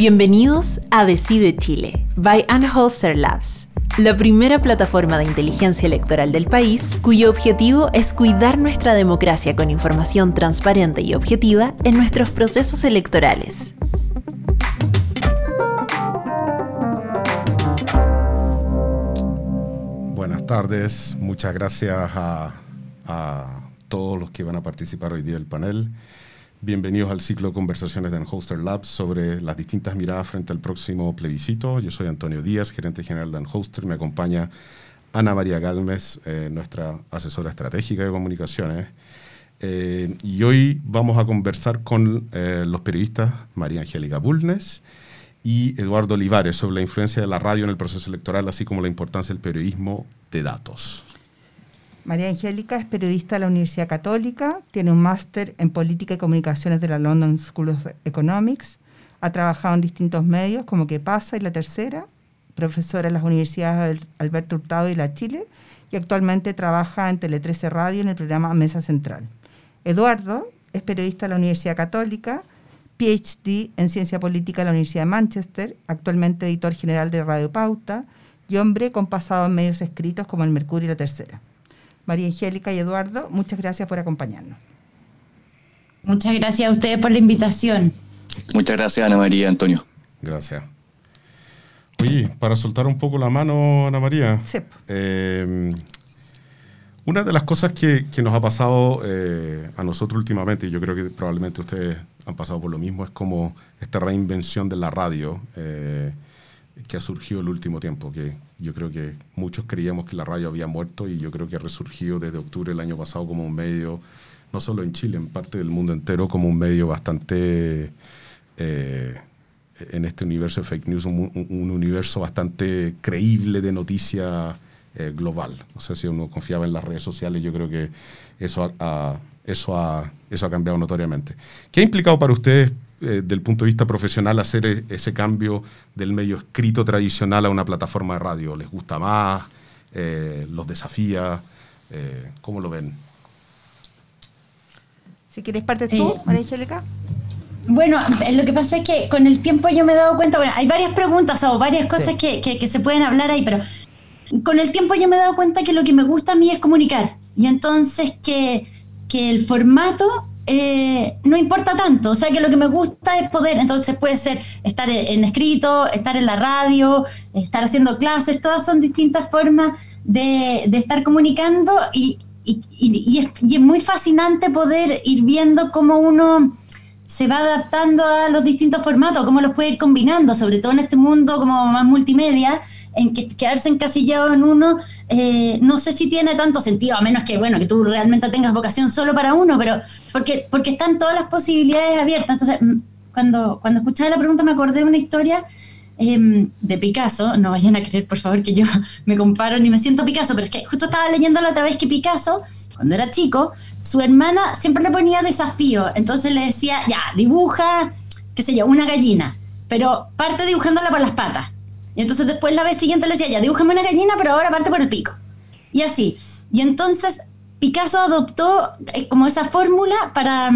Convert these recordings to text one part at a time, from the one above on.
Bienvenidos a Decide Chile, by Anholster Labs, la primera plataforma de inteligencia electoral del país cuyo objetivo es cuidar nuestra democracia con información transparente y objetiva en nuestros procesos electorales. Buenas tardes, muchas gracias a todos los que van a participar hoy día del panel. Bienvenidos al ciclo de conversaciones de Anholster Labs sobre las distintas miradas frente al próximo plebiscito. Yo soy Antonio Díaz, gerente general de Anholster. Me acompaña Ana María Galmes, eh, nuestra asesora estratégica de comunicaciones. Eh, y hoy vamos a conversar con eh, los periodistas María Angélica Bulnes y Eduardo Olivares sobre la influencia de la radio en el proceso electoral, así como la importancia del periodismo de datos. María Angélica es periodista de la Universidad Católica, tiene un máster en Política y Comunicaciones de la London School of Economics, ha trabajado en distintos medios como Que Pasa y La Tercera, profesora en las universidades Alberto Hurtado y La Chile, y actualmente trabaja en Tele 13 Radio en el programa Mesa Central. Eduardo es periodista de la Universidad Católica, PhD en Ciencia Política de la Universidad de Manchester, actualmente editor general de Radio Pauta y hombre con pasado en medios escritos como El Mercurio y La Tercera. María Angélica y Eduardo, muchas gracias por acompañarnos. Muchas gracias a ustedes por la invitación. Muchas gracias, Ana María, Antonio. Gracias. Oye, para soltar un poco la mano, Ana María. Sí. Eh, una de las cosas que, que nos ha pasado eh, a nosotros últimamente, y yo creo que probablemente ustedes han pasado por lo mismo, es como esta reinvención de la radio eh, que ha surgido el último tiempo, que yo creo que muchos creíamos que la radio había muerto y yo creo que ha resurgido desde octubre del año pasado como un medio, no solo en Chile, en parte del mundo entero, como un medio bastante, eh, en este universo de fake news, un, un universo bastante creíble de noticia eh, global. O sea, si uno confiaba en las redes sociales, yo creo que eso ha, eso eso ha cambiado notoriamente. ¿Qué ha implicado para ustedes eh, del punto de vista profesional hacer e ese cambio del medio escrito tradicional a una plataforma de radio? ¿Les gusta más? Eh, ¿Los desafía? Eh, ¿Cómo lo ven? Si quieres parte tú, María Angélica. Bueno, lo que pasa es que con el tiempo yo me he dado cuenta, bueno, hay varias preguntas o varias cosas sí. que, que, que, se pueden hablar ahí, pero con el tiempo yo me he dado cuenta que lo que me gusta a mí es comunicar. Y entonces que, que el formato eh, no importa tanto, o sea que lo que me gusta es poder, entonces puede ser estar en escrito, estar en la radio, estar haciendo clases, todas son distintas formas de, de estar comunicando y, y, y, es, y, es, muy fascinante poder ir viendo cómo uno se va adaptando a los distintos formatos, cómo los puede ir combinando, sobre todo en este mundo como más multimedia, en que quedarse encasillado en uno, eh, no sé si tiene tanto sentido, a menos que, bueno, que tú realmente tengas vocación solo para uno, pero porque, porque están todas las posibilidades abiertas. Entonces, cuando, cuando escuchaba la pregunta me acordé de una historia eh, de Picasso, no vayan a creer, por favor, que yo me comparo ni me siento Picasso, pero es que justo estaba leyendo la otra vez que Picasso, cuando era chico, su hermana siempre le ponía desafío, entonces le decía, ya, dibuja, qué sé yo, una gallina, pero parte dibujándola por las patas. Y entonces después la vez siguiente le decía, ya, dibújame una gallina, pero ahora parte por el pico. Y así. Y entonces Picasso adoptó eh, como esa fórmula para,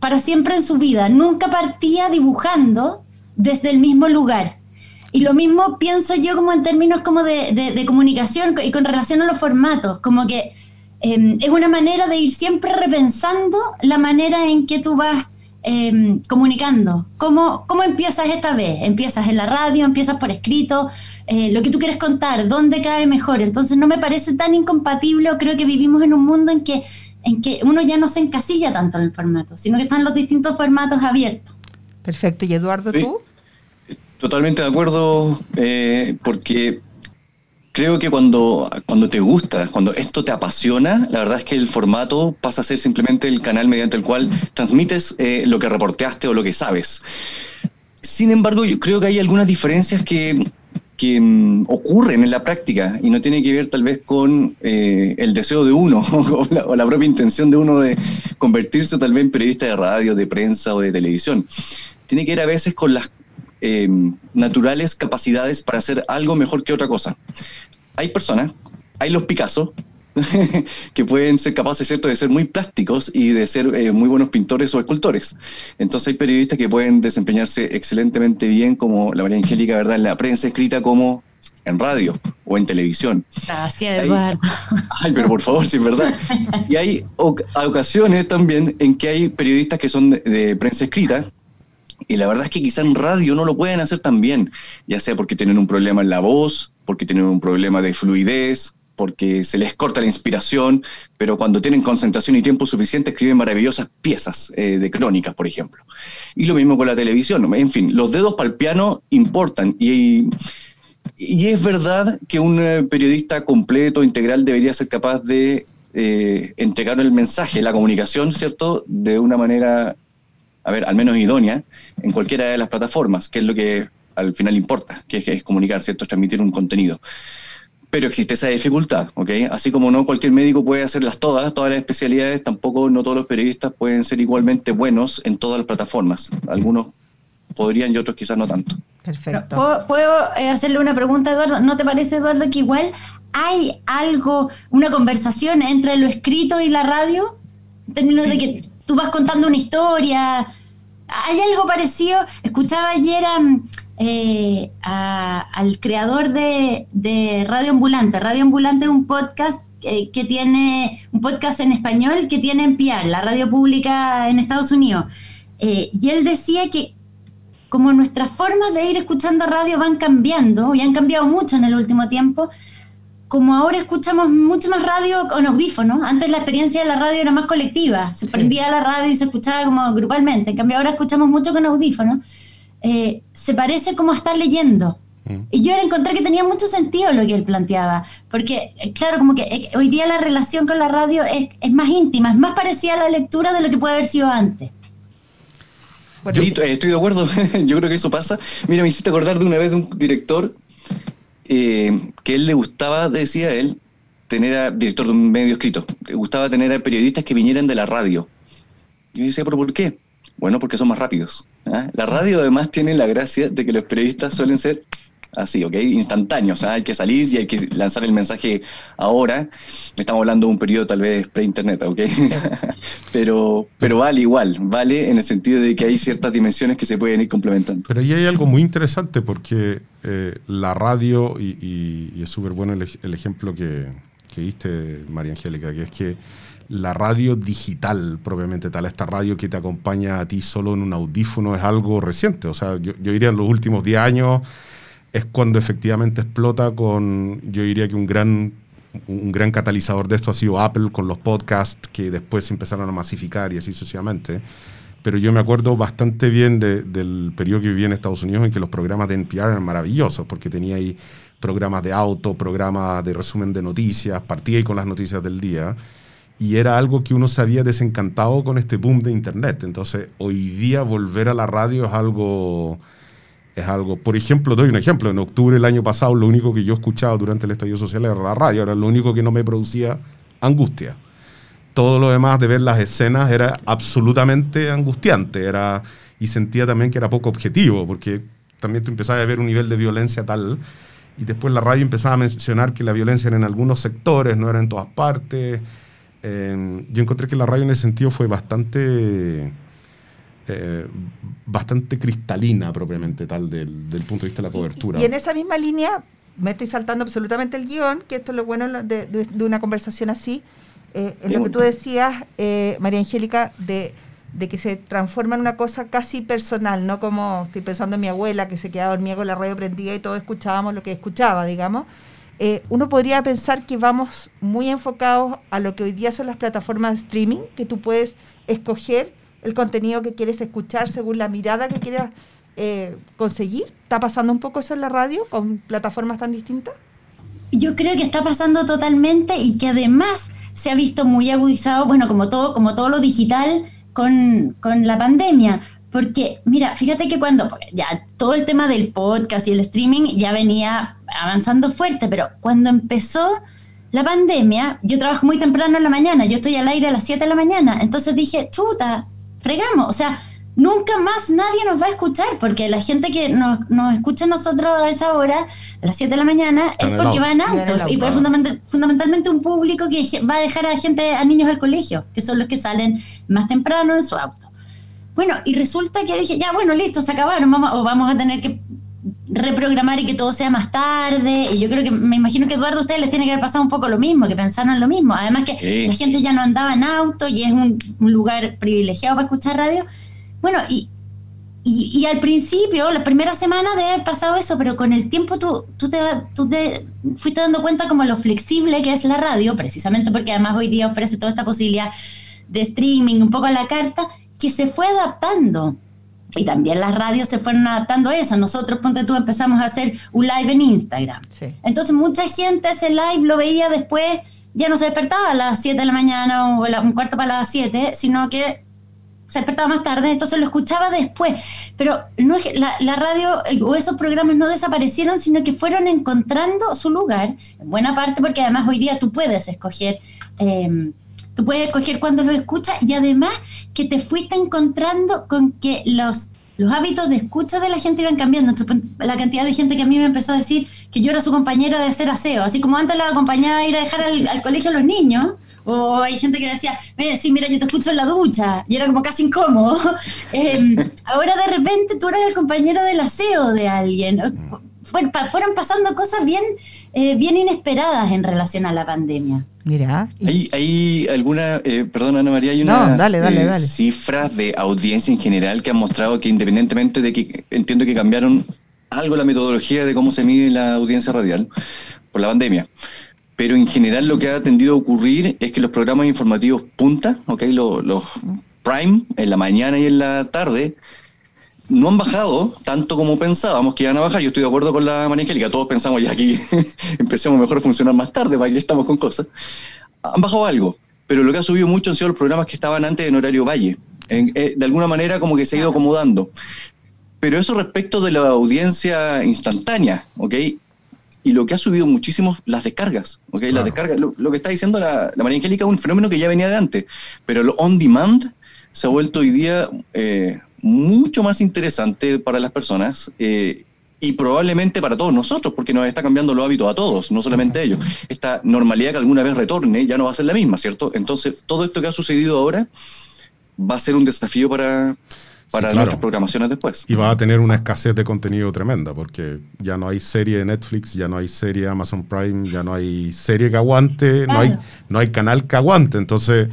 para siempre en su vida. Nunca partía dibujando desde el mismo lugar. Y lo mismo pienso yo como en términos como de, de, de comunicación y con relación a los formatos, como que eh, es una manera de ir siempre repensando la manera en que tú vas eh, comunicando. ¿Cómo, ¿Cómo empiezas esta vez? ¿Empiezas en la radio? ¿Empiezas por escrito? Eh, lo que tú quieres contar, ¿dónde cae mejor? Entonces no me parece tan incompatible, creo que vivimos en un mundo en que, en que uno ya no se encasilla tanto en el formato, sino que están los distintos formatos abiertos. Perfecto. ¿Y Eduardo, sí. tú? Totalmente de acuerdo, eh, porque creo que cuando, cuando te gusta, cuando esto te apasiona, la verdad es que el formato pasa a ser simplemente el canal mediante el cual transmites eh, lo que reporteaste o lo que sabes. Sin embargo, yo creo que hay algunas diferencias que, que um, ocurren en la práctica y no tiene que ver tal vez con eh, el deseo de uno o la, o la, propia intención de uno de convertirse tal vez en periodista de radio, de prensa o de televisión. Tiene que ver a veces con las eh, naturales capacidades para hacer algo mejor que otra cosa. Hay personas, hay los Picasso, que pueden ser capaces, ¿cierto?, de ser muy plásticos y de ser eh, muy buenos pintores o escultores. Entonces hay periodistas que pueden desempeñarse excelentemente bien, como la María Angélica, ¿verdad?, en la prensa escrita como en radio o en televisión. Gracias, Eduardo. Ay, pero por favor, sí es verdad. Y hay ocasiones también en que hay periodistas que son de, prensa escrita, y la verdad es que quizá en radio no lo pueden hacer tan bien, ya sea porque tienen un problema en la voz, porque tienen un problema de fluidez, porque se les corta la inspiración, pero cuando tienen concentración y tiempo suficiente escriben maravillosas piezas eh, de crónicas, por ejemplo. Y lo mismo con la televisión. En fin, los dedos para el piano importan y, y es verdad que un eh, periodista completo, integral, debería ser capaz de eh, entregar el mensaje, la comunicación, ¿cierto?, de una manera, a ver, al menos idónea, en cualquiera de las plataformas, que es lo que al final importa, que es, comunicar, ¿cierto?, transmitir un contenido. Pero existe esa dificultad, ¿ok? Así como no cualquier médico puede hacerlas todas, todas las especialidades, tampoco no todos los periodistas pueden ser igualmente buenos en todas las plataformas. Algunos podrían y otros quizás no tanto. Perfecto. ¿Puedo, eh, hacerle una pregunta, Eduardo? ¿No te parece, Eduardo, que igual hay algo, una conversación entre lo escrito y la radio? En términos de que tú vas contando una historia. ¿Hay algo parecido? Escuchaba ayer eh, al creador de, Radio Ambulante. Radio Ambulante es un podcast que tiene, un podcast en español que tiene en PR, la radio pública en Estados Unidos. Eh, y él decía que como nuestras formas de ir escuchando radio van cambiando y han cambiado mucho en el último tiempo, como ahora escuchamos mucho más radio con audífonos, antes la experiencia de la radio era más colectiva, se prendía la radio y se escuchaba como grupalmente, en cambio ahora escuchamos mucho con audífonos, eh, se parece como a estar leyendo. Mm. Y yo encontré que tenía mucho sentido lo que él planteaba, porque eh, claro, como que eh, hoy día la relación con la radio es, es más íntima, es más parecida a la lectura de lo que puede haber sido antes. Yo, estoy de acuerdo, yo creo que eso pasa. Mira, me hiciste acordar de una vez de un director eh, que él le gustaba, decía él, tener a, director de un medio escrito, le gustaba tener a periodistas que vinieran de la radio. Y yo decía, ¿pero por qué? Bueno, porque son más rápidos. ¿ah? La radio además tiene la gracia de que los periodistas suelen ser así, ¿ok? Instantáneos, hay que salir y hay que lanzar el mensaje ahora. Estamos hablando de un periodo tal vez pre-internet, ¿ok? pero, pero vale igual, vale en el sentido de que hay ciertas dimensiones que se pueden ir complementando. Pero ahí hay algo muy interesante porque eh, la radio, y, es súper bueno el, ejemplo que, que diste, María Angélica, que es que la radio digital propiamente tal, esta radio que te acompaña a ti solo en un audífono es algo reciente. O sea, yo, yo diría en los últimos 10 años es cuando efectivamente explota con, yo diría que un gran, un gran catalizador de esto ha sido Apple con los podcasts que después empezaron a masificar y así sucesivamente. Pero yo me acuerdo bastante bien del periodo que viví en Estados Unidos en que los programas de NPR eran maravillosos porque tenía ahí programas de auto, programas de resumen de noticias, partía ahí con las noticias del día y era algo que uno se había desencantado con este boom de Internet. Entonces, hoy día volver a la radio es algo es algo, por ejemplo, doy un ejemplo, en octubre del año pasado lo único que yo escuchaba durante el estallido social era la radio, era lo único que no me producía angustia. Todo lo demás de ver las escenas era absolutamente angustiante, era, y sentía también que era poco objetivo, porque también tú empezabas a ver un nivel de violencia tal, y después la radio empezaba a mencionar que la violencia era en algunos sectores, no era en todas partes. Eh, yo encontré que la radio en ese sentido fue bastante eh, bastante cristalina propiamente tal del, punto de vista de la cobertura. Y, en esa misma línea, me estoy saltando absolutamente el guion, que esto es lo bueno de, una conversación así, eh, en lo que tú decías, eh, María Angélica, de, que se transforma en una cosa casi personal, no como estoy pensando en mi abuela que se quedaba dormida con la radio prendida y todos escuchábamos lo que escuchaba, digamos. uno podría pensar que vamos muy enfocados a lo que hoy día son las plataformas de streaming, que tú puedes escoger el contenido que quieres escuchar según la mirada que quieras eh, conseguir? ¿Está pasando un poco eso en la radio con plataformas tan distintas? Yo creo que está pasando totalmente y que además se ha visto muy agudizado, bueno, como todo, como todo lo digital con, con la pandemia. Porque, mira, fíjate que cuando ya todo el tema del podcast y el streaming ya venía avanzando fuerte, pero cuando empezó la pandemia, yo trabajo muy temprano en la mañana, yo estoy al aire a las 7 de la mañana, entonces dije, chuta, fregamos. O sea, nunca más nadie nos va a escuchar, porque la gente que nos, escucha a nosotros a esa hora, a las 7 de la mañana, es porque van autos. Y por fundamentalmente un público que va a dejar a gente, a niños al colegio, que son los que salen más temprano en su auto. Bueno, y resulta que dije, ya, bueno, listo, se acabaron, vamos, o vamos a tener que reprogramar y que todo sea más tarde. Y yo creo que, me imagino que Eduardo, a ustedes les tiene que haber pasado un poco lo mismo, que pensaron lo mismo. Además que la gente ya no andaba en auto y es un, lugar privilegiado para escuchar radio. Bueno, y, y, al principio, la primera semana de haber pasado eso, pero con el tiempo tú, tú, te, tú te fuiste dando cuenta como lo flexible que es la radio, precisamente porque además hoy día ofrece toda esta posibilidad de streaming, un poco a la carta, que se fue adaptando. Y también las radios se fueron adaptando a eso. Nosotros, ponte tú, empezamos a hacer un live en Instagram. Entonces mucha gente ese live lo veía después, ya no se despertaba a las 7 de la mañana o un cuarto para las 7, sino que se despertaba más tarde, entonces lo escuchaba después. Pero no es la, la, radio eh, o esos programas no desaparecieron, sino que fueron encontrando su lugar, en buena parte porque además hoy día tú puedes escoger. Eh, Tú puedes escoger cuando lo escuchas y además que te fuiste encontrando con que los, los hábitos de escucha de la gente iban cambiando. la cantidad de gente que a mí me empezó a decir que yo era su compañera de hacer aseo, así como antes la acompañaba a ir a dejar al, colegio a los niños. O hay gente que decía, sí, mira, yo te escucho en la ducha, y era como casi incómodo. Em, ahora de repente tú eres el compañero del aseo de alguien. fueron pasando cosas bien, eh, bien inesperadas en relación a la pandemia. Mira. ¿Hay, hay alguna, eh, perdón Ana María, hay unas eh, cifras de audiencia en general que han mostrado que independientemente de que entiendo que cambiaron algo la metodología de cómo se mide la audiencia radial por la pandemia, pero en general lo que ha tendido a ocurrir es que los programas informativos punta, okay, los, los prime en la mañana y en la tarde, no han bajado tanto como pensábamos que iban a bajar. Yo estoy de acuerdo con la María Angélica, todos pensamos ya aquí empecemos mejor a funcionar más tarde, para que estamos con cosas. Han bajado algo, pero lo que ha subido mucho han sido los programas que estaban antes en horario valle. Eh, de alguna manera como que se ha ido acomodando. Pero eso respecto de la audiencia instantánea, ¿ok? Y lo que ha subido muchísimo, las descargas, ¿ok? Las descargas, lo, que está diciendo la, María Angélica es un fenómeno que ya venía de antes, pero lo on demand se ha vuelto hoy día eh, mucho más interesante para las personas eh, y probablemente para todos nosotros, porque nos está cambiando los hábitos a todos, no solamente a ellos. Esta normalidad que alguna vez retorne ya no va a ser la misma, ¿cierto? Entonces, todo esto que ha sucedido ahora va a ser un desafío para, para nuestras programaciones después. Y va a tener una escasez de contenido tremenda, porque ya no hay serie de Netflix, ya no hay serie de Amazon Prime, ya no hay serie que aguante, no, hay, no hay canal que aguante. Entonces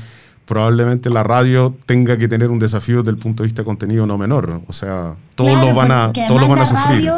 probablemente la radio tenga que tener un desafío desde el punto de vista de contenido no menor. O sea, todos lo van a, todos van a sufrir.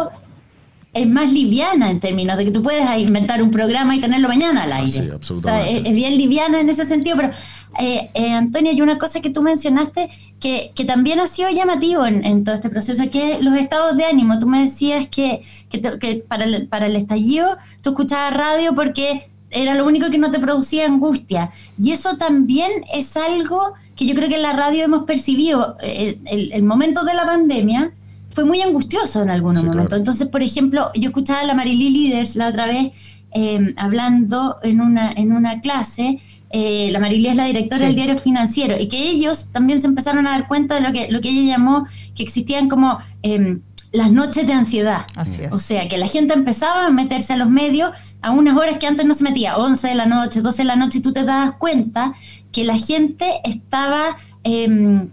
Es más liviana en términos de que tú puedes inventar un programa y tenerlo mañana al aire. Sí, absolutamente. O sea, es, bien liviana en ese sentido, pero eh, eh, Antonia, hay una cosa que tú mencionaste que, que también ha sido llamativo en, todo este proceso, que es los estados de ánimo. Tú me decías que, que, que para, el, para el estallido tú escuchabas radio porque era lo único que no te producía angustia. Y eso también es algo que yo creo que en la radio hemos percibido. El, momento de la pandemia fue muy angustioso en algunos momentos. Entonces, por ejemplo, yo escuchaba a la Marilí Leaders la otra vez eh, hablando en una, en una clase. Eh, la Marilí es la directora del diario financiero y que ellos también se empezaron a dar cuenta de lo que, lo que ella llamó que existían como em, las noches de ansiedad. O sea, que la gente empezaba a meterse a los medios a unas horas que antes no se metía, 11 de la noche, 12 de la noche, y tú te das cuenta que la gente estaba eh,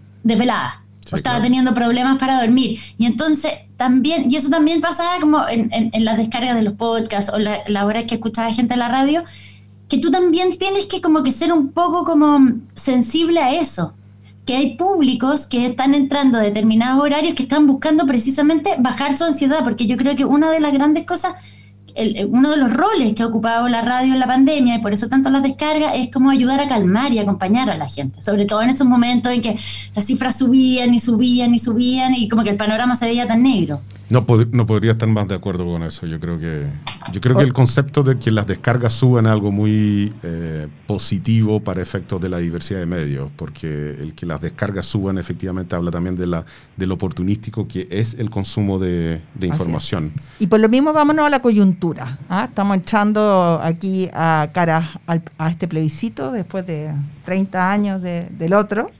o estaba teniendo problemas para dormir. Y entonces también, y eso también pasaba como en, las descargas de los podcasts o la, la hora que escuchaba gente en la radio, que tú también tienes que como que ser un poco como sensible a eso que hay públicos que están entrando a determinados horarios que están buscando precisamente bajar su ansiedad, porque yo creo que una de las grandes cosas, uno de los roles que ha ocupado la radio en la pandemia, y por eso tanto las descargas, es como ayudar a calmar y acompañar a la gente, sobre todo en esos momentos en que las cifras subían y subían y subían y como que el panorama se veía tan negro. No, no, podría estar más de acuerdo con eso. Yo creo que, yo creo que el concepto de que las descargas suban es algo muy eh, positivo para efectos de la diversidad de medios, porque el que las descargas suban efectivamente habla también de la, del oportunístico que es el consumo de, información. Y por lo mismo vámonos a la coyuntura. ¿ah? Estamos echando aquí a cara a este plebiscito después de 30 años del otro.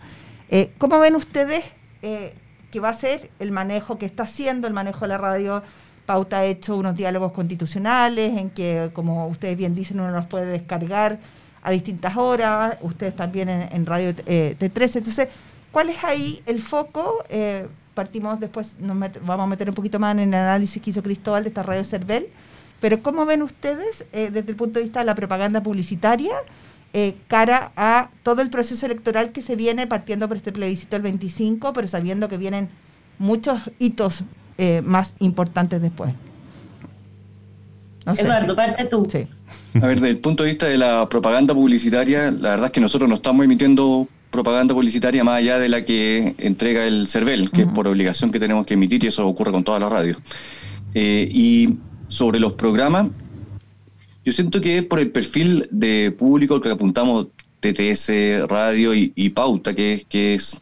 Eh, ¿Cómo ven ustedes? Eh, que va a ser el manejo que está haciendo, el manejo de la radio. Pauta ha hecho unos diálogos constitucionales en que, como ustedes bien dicen, uno los puede descargar a distintas horas, ustedes también en, Radio eh, T13. Entonces, ¿cuál es ahí el foco? Eh, partimos después, nos vamos a meter un poquito más en el análisis que hizo Cristóbal de esta radio Cervel, pero ¿cómo ven ustedes eh, desde el punto de vista de la propaganda publicitaria eh, cara a todo el proceso electoral que se viene partiendo por este plebiscito del 25, pero sabiendo que vienen muchos hitos eh, más importantes después? Eduardo, parte tú. Sí. A ver, desde el punto de vista de la propaganda publicitaria, la verdad es que nosotros no estamos emitiendo propaganda publicitaria más allá de la que entrega el CERVEL, que es por obligación que tenemos que emitir y eso ocurre con todas las radios. Eh, y sobre los programas, yo siento que por el perfil de público que apuntamos TTS, radio y, pauta, que, que es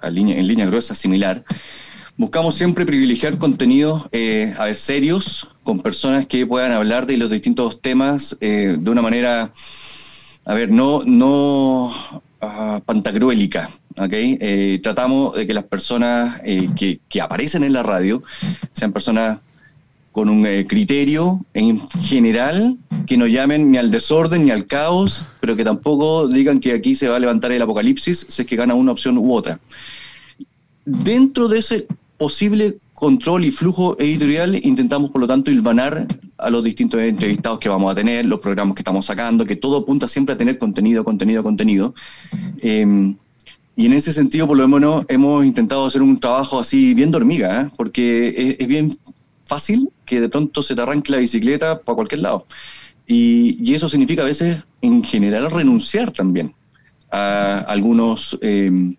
a, línea, en línea gruesa similar, buscamos siempre privilegiar contenidos eh, a ver, serios, con personas que puedan hablar de los distintos temas eh, de una manera, a ver, no, no pantagruélica. ¿okay? Eh, tratamos de que las personas eh, que, aparecen en la radio sean personas con un eh, criterio en general, que no llamen ni al desorden ni al caos, pero que tampoco digan que aquí se va a levantar el apocalipsis si es que gana una opción u otra. Dentro de ese posible control y flujo editorial, intentamos, por lo tanto, hilvanar a los distintos entrevistados que vamos a tener, los programas que estamos sacando, que todo apunta siempre a tener contenido, contenido, contenido. Em, y en ese sentido, por lo menos, hemos intentado hacer un trabajo así bien dormiga, ¿eh? porque es, bien fácil que de pronto se te arranque la bicicleta para cualquier lado. Y, eso significa a veces, en general, renunciar también a algunos... Em,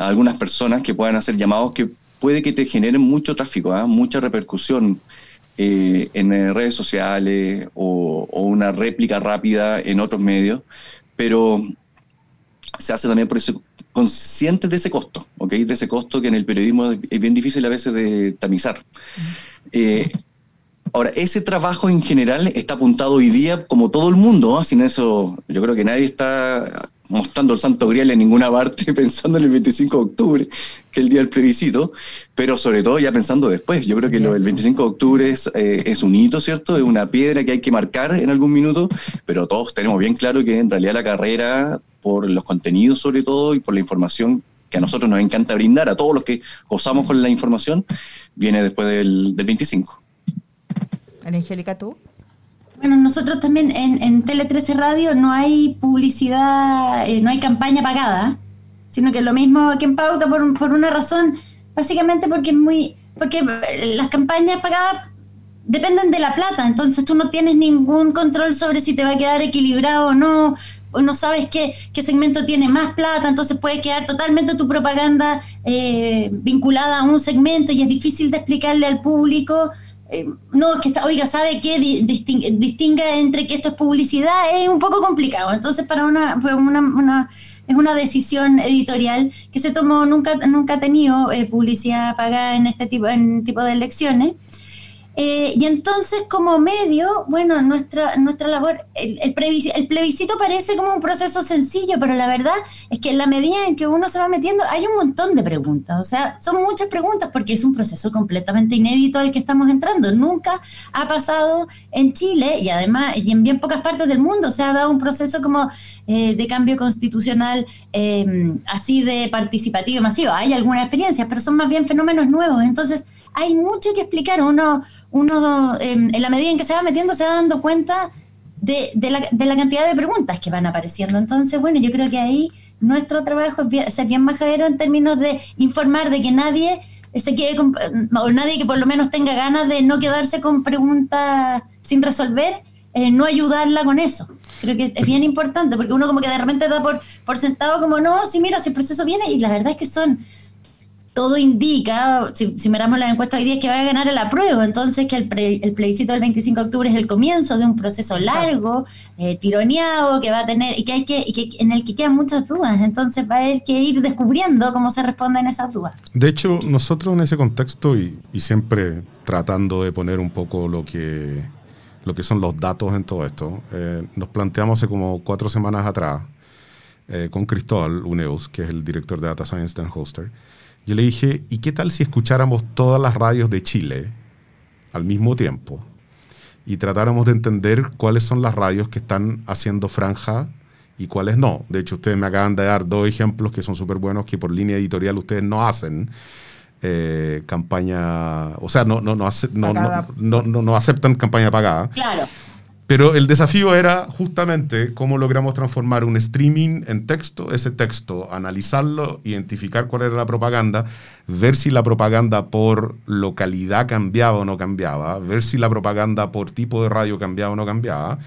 a algunas personas que puedan hacer llamados que puede que te generen mucho tráfico, ¿ah? mucha repercusión eh, en eh, redes sociales o, una réplica rápida en otros medios, pero se hace también por eso consciente de ese costo, ¿ok? De ese costo que en el periodismo es bien difícil a veces de tamizar. Eh, ahora, ese trabajo en general está apuntado hoy día como todo el mundo, ¿ah? sin eso yo creo que nadie está mostrando el santo grial en ninguna parte pensando en el 25 de octubre, que es el día del plebiscito, pero sobre todo ya pensando después. Yo creo que lo, el 25 de octubre es, eh, es un hito, ¿cierto? Es una piedra que hay que marcar en algún minuto, pero todos tenemos bien claro que en realidad la carrera, por los contenidos sobre todo y por la información que a nosotros nos encanta brindar, a todos los que gozamos con la información, viene después del, del 25. Angélica, ¿tú? Bueno, nosotros también en, en Tele 13 Radio no hay publicidad, eh, no hay campaña pagada, sino que lo mismo que en Pauta por, por una razón, básicamente porque es muy, porque las campañas pagadas dependen de la plata, entonces tú no tienes ningún control sobre si te va a quedar equilibrado o no, o no sabes qué, qué segmento tiene más plata, entonces puede quedar totalmente tu propaganda eh, vinculada a un segmento y es difícil de explicarle al público eh, no, que está, oiga, ¿sabe qué? Distinga, entre que esto es publicidad, es un poco complicado. Entonces, para una, una, es una decisión editorial que se tomó, nunca, nunca ha tenido eh, publicidad pagada en este tipo, en tipo de elecciones. Eh, y entonces, como medio, bueno, nuestra, nuestra labor, el, el, plebiscito parece como un proceso sencillo, pero la verdad es que en la medida en que uno se va metiendo, hay un montón de preguntas. O sea, son muchas preguntas porque es un proceso completamente inédito al que estamos entrando. Nunca ha pasado en Chile y además, y en bien pocas partes del mundo, se ha dado un proceso como eh, de cambio constitucional eh, así de participativo y masivo. Hay algunas experiencias, pero son más bien fenómenos nuevos. Entonces, hay mucho que explicar. Uno, uno en la medida en que se va metiendo, se va dando cuenta de, la, de, la, cantidad de preguntas que van apareciendo. Entonces, bueno, yo creo que ahí nuestro trabajo es ser bien majadero en términos de informar de que nadie se quede con, o nadie que por lo menos tenga ganas de no quedarse con preguntas sin resolver, eh, no ayudarla con eso. Creo que es bien importante porque uno como que de repente da por, por sentado como, no, si mira, si el proceso viene y la verdad es que son todo indica, si, miramos la encuesta hoy día, es que va a ganar el apruebo. Entonces, que el, el, plebiscito del 25 de octubre es el comienzo de un proceso largo, eh, tironeado, que va a tener, y que hay que, y que, en el que quedan muchas dudas. Entonces, va a haber que ir descubriendo cómo se responden esas dudas. De hecho, nosotros en ese contexto, y, siempre tratando de poner un poco lo que, lo que son los datos en todo esto, eh, nos planteamos hace como cuatro semanas atrás, eh, con Cristóbal Uneus, que es el director de Data Science de Hoster, yo le dije, ¿y qué tal si escucháramos todas las radios de Chile al mismo tiempo? Y tratáramos de entender cuáles son las radios que están haciendo franja y cuáles no. De hecho, ustedes me acaban de dar dos ejemplos que son súper buenos que por línea editorial ustedes no hacen. Eh, campaña, o sea, no, no, no, no, no, no aceptan campaña pagada. Claro. Pero el desafío era justamente cómo logramos transformar un streaming en texto, ese texto, analizarlo, identificar cuál era la propaganda, ver si la propaganda por localidad cambiaba o no cambiaba, ver si la propaganda por tipo de radio cambiaba o no cambiaba.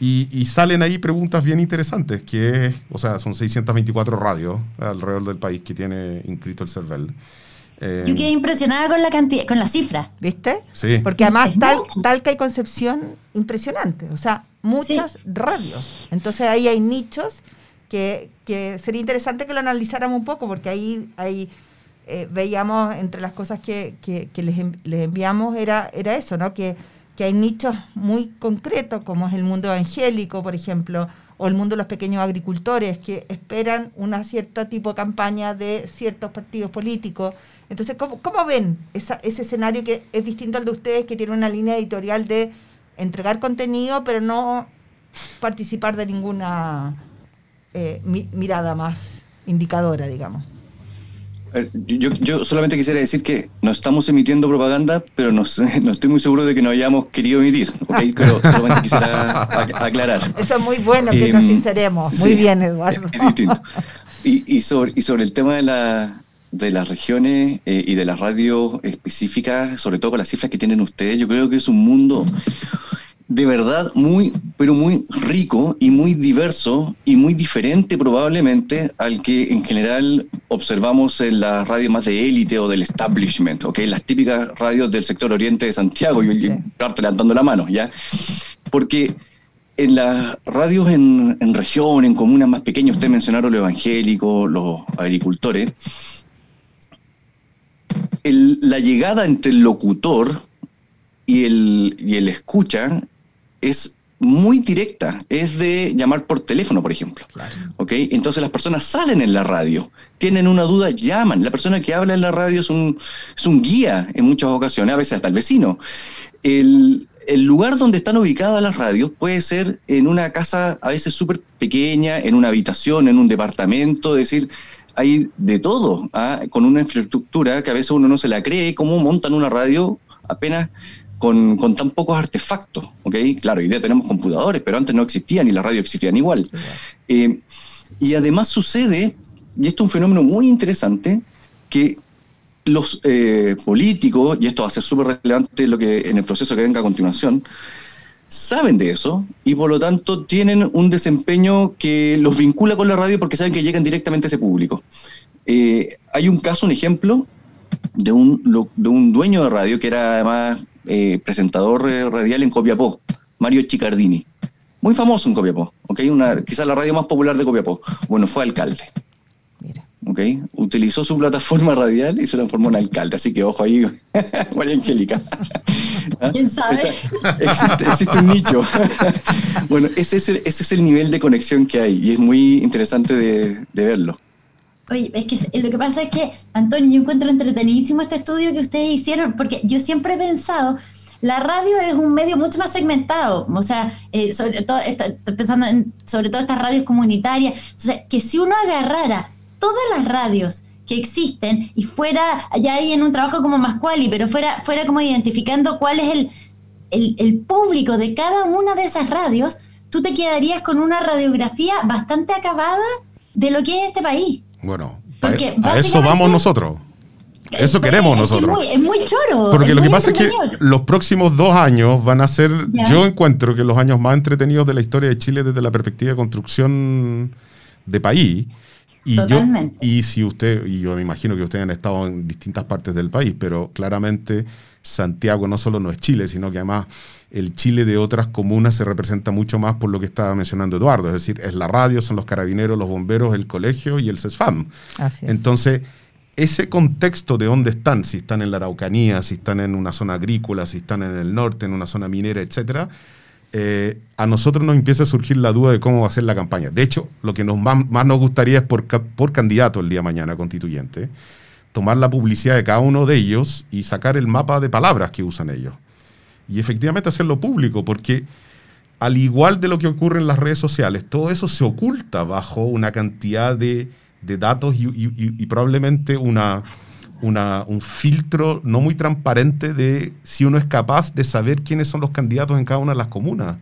Y, salen ahí preguntas bien interesantes, que o sea, son 624 radios alrededor del país que tiene inscrito el CERVEL. Eh, Yo quedé impresionada con la cantidad, con la cifra. ¿Viste? Sí. Porque además tal, Talca y Concepción, impresionante. O sea, muchas radios. Entonces ahí hay nichos que, sería interesante que lo analizáramos un poco, porque ahí, ahí eh, veíamos entre las cosas que, les, enviamos era, era eso, ¿no? Que, que hay nichos muy concretos, como es el mundo evangélico, por ejemplo, o el mundo de los pequeños agricultores, que esperan una cierta tipo de campaña de ciertos partidos políticos entonces, ¿cómo, ven ese escenario que es distinto al de ustedes, que tiene una línea editorial de entregar contenido, pero no participar de ninguna eh, mirada más indicadora, digamos? Yo, solamente quisiera decir que no estamos emitiendo propaganda, pero no, no estoy muy seguro de que no hayamos querido emitir, Pero solamente quisiera aclarar. Eso es muy bueno que nos em, sinceremos. Muy bien, Eduardo. y, sobre, y sobre el tema de la, de las regiones eh, y de las radios específicas, sobre todo con las cifras que tienen ustedes, yo creo que es un mundo de verdad muy, pero muy rico y muy diverso y muy diferente probablemente al que en general observamos en las radios más de élite o del establishment, ¿ok? Las típicas radios del sector oriente de Santiago, yo, parto levantando la mano, ¿ya? Porque en las radios en, en región, en comunas más pequeñas, usted mencionaron lo evangélico, los agricultores, la llegada entre el locutor y el, y el escucha es muy directa, es de llamar por teléfono, por ejemplo. Entonces las personas salen en la radio, tienen una duda, llaman. La persona que habla en la radio es un, es un guía en muchas ocasiones, a veces hasta el vecino. El, el lugar donde están ubicadas las radios puede ser en una casa a veces súper pequeña, en una habitación, en un departamento, es decir, hay de todo, ¿ah? con una infraestructura que a veces uno no se la cree, cómo montan una radio apenas con, tan pocos artefactos, ¿ok? Claro, hoy día tenemos computadores, pero antes no existían y las radios existían igual. Eh, y además sucede, y esto es un fenómeno muy interesante, que los eh, políticos, y esto va a ser súper relevante lo que, en el proceso que venga a continuación, saben de eso y por lo tanto tienen un desempeño que los vincula con la radio porque saben que llegan directamente a ese público. Eh, hay un caso, un ejemplo de un, de un dueño de radio que era además eh, presentador eh, radial en Copiapó, Mario Chicardini. Muy famoso en Copiapó, ¿okay? Quizás la radio más popular de Copiapó. Bueno, fue alcalde. ¿Okay? Utilizó su plataforma radial y se transformó en alcalde. Así que ojo ahí, María Angélica. ¿Ah? ¿Quién sabe? existe, un nicho. bueno, ese es, el, ese es el nivel de conexión que hay y es muy interesante de, verlo. Oye, es que lo que pasa es que, Antonio, yo encuentro entretenidísimo este estudio que ustedes hicieron, porque yo siempre he pensado, la radio es un medio mucho más segmentado, o sea, eh, sobre todo, estoy pensando en, sobre todo estas radios comunitarias, entonces, que si uno agarrara todas las radios que existen y fuera, ya ahí en un trabajo como más quali, pero fuera, fuera como identificando cuál es el, el, público de cada una de esas radios, tú te quedarías con una radiografía bastante acabada de lo que es este país. Bueno, a eso vamos nosotros. Eso queremos nosotros. Es muy, choro. Porque lo que pasa es que los próximos dos años van a ser, yo encuentro que los años más entretenidos de la historia de Chile desde la perspectiva de construcción de país. Y y si usted, y yo me imagino que ustedes han estado en distintas partes del país, pero claramente Santiago no solo no es Chile, sino que además el Chile de otras comunas se representa mucho más por lo que estaba mencionando Eduardo, es decir, es la radio, son los carabineros, los bomberos, el colegio y el CESFAM. Entonces, ese contexto de dónde están, si están en la Araucanía, si están en una zona agrícola, si están en el norte, en una zona minera, etcétera, eh, a nosotros nos empieza a surgir la duda de cómo va a ser la campaña. De hecho, lo que nos más, nos gustaría es por, por candidato el día de mañana constituyente, tomar la publicidad de cada uno de ellos y sacar el mapa de palabras que usan ellos. Y efectivamente hacerlo público, porque al igual de lo que ocurre en las redes sociales, todo eso se oculta bajo una cantidad de, datos y, probablemente una, un filtro no muy transparente de si uno es capaz de saber quiénes son los candidatos en cada una de las comunas.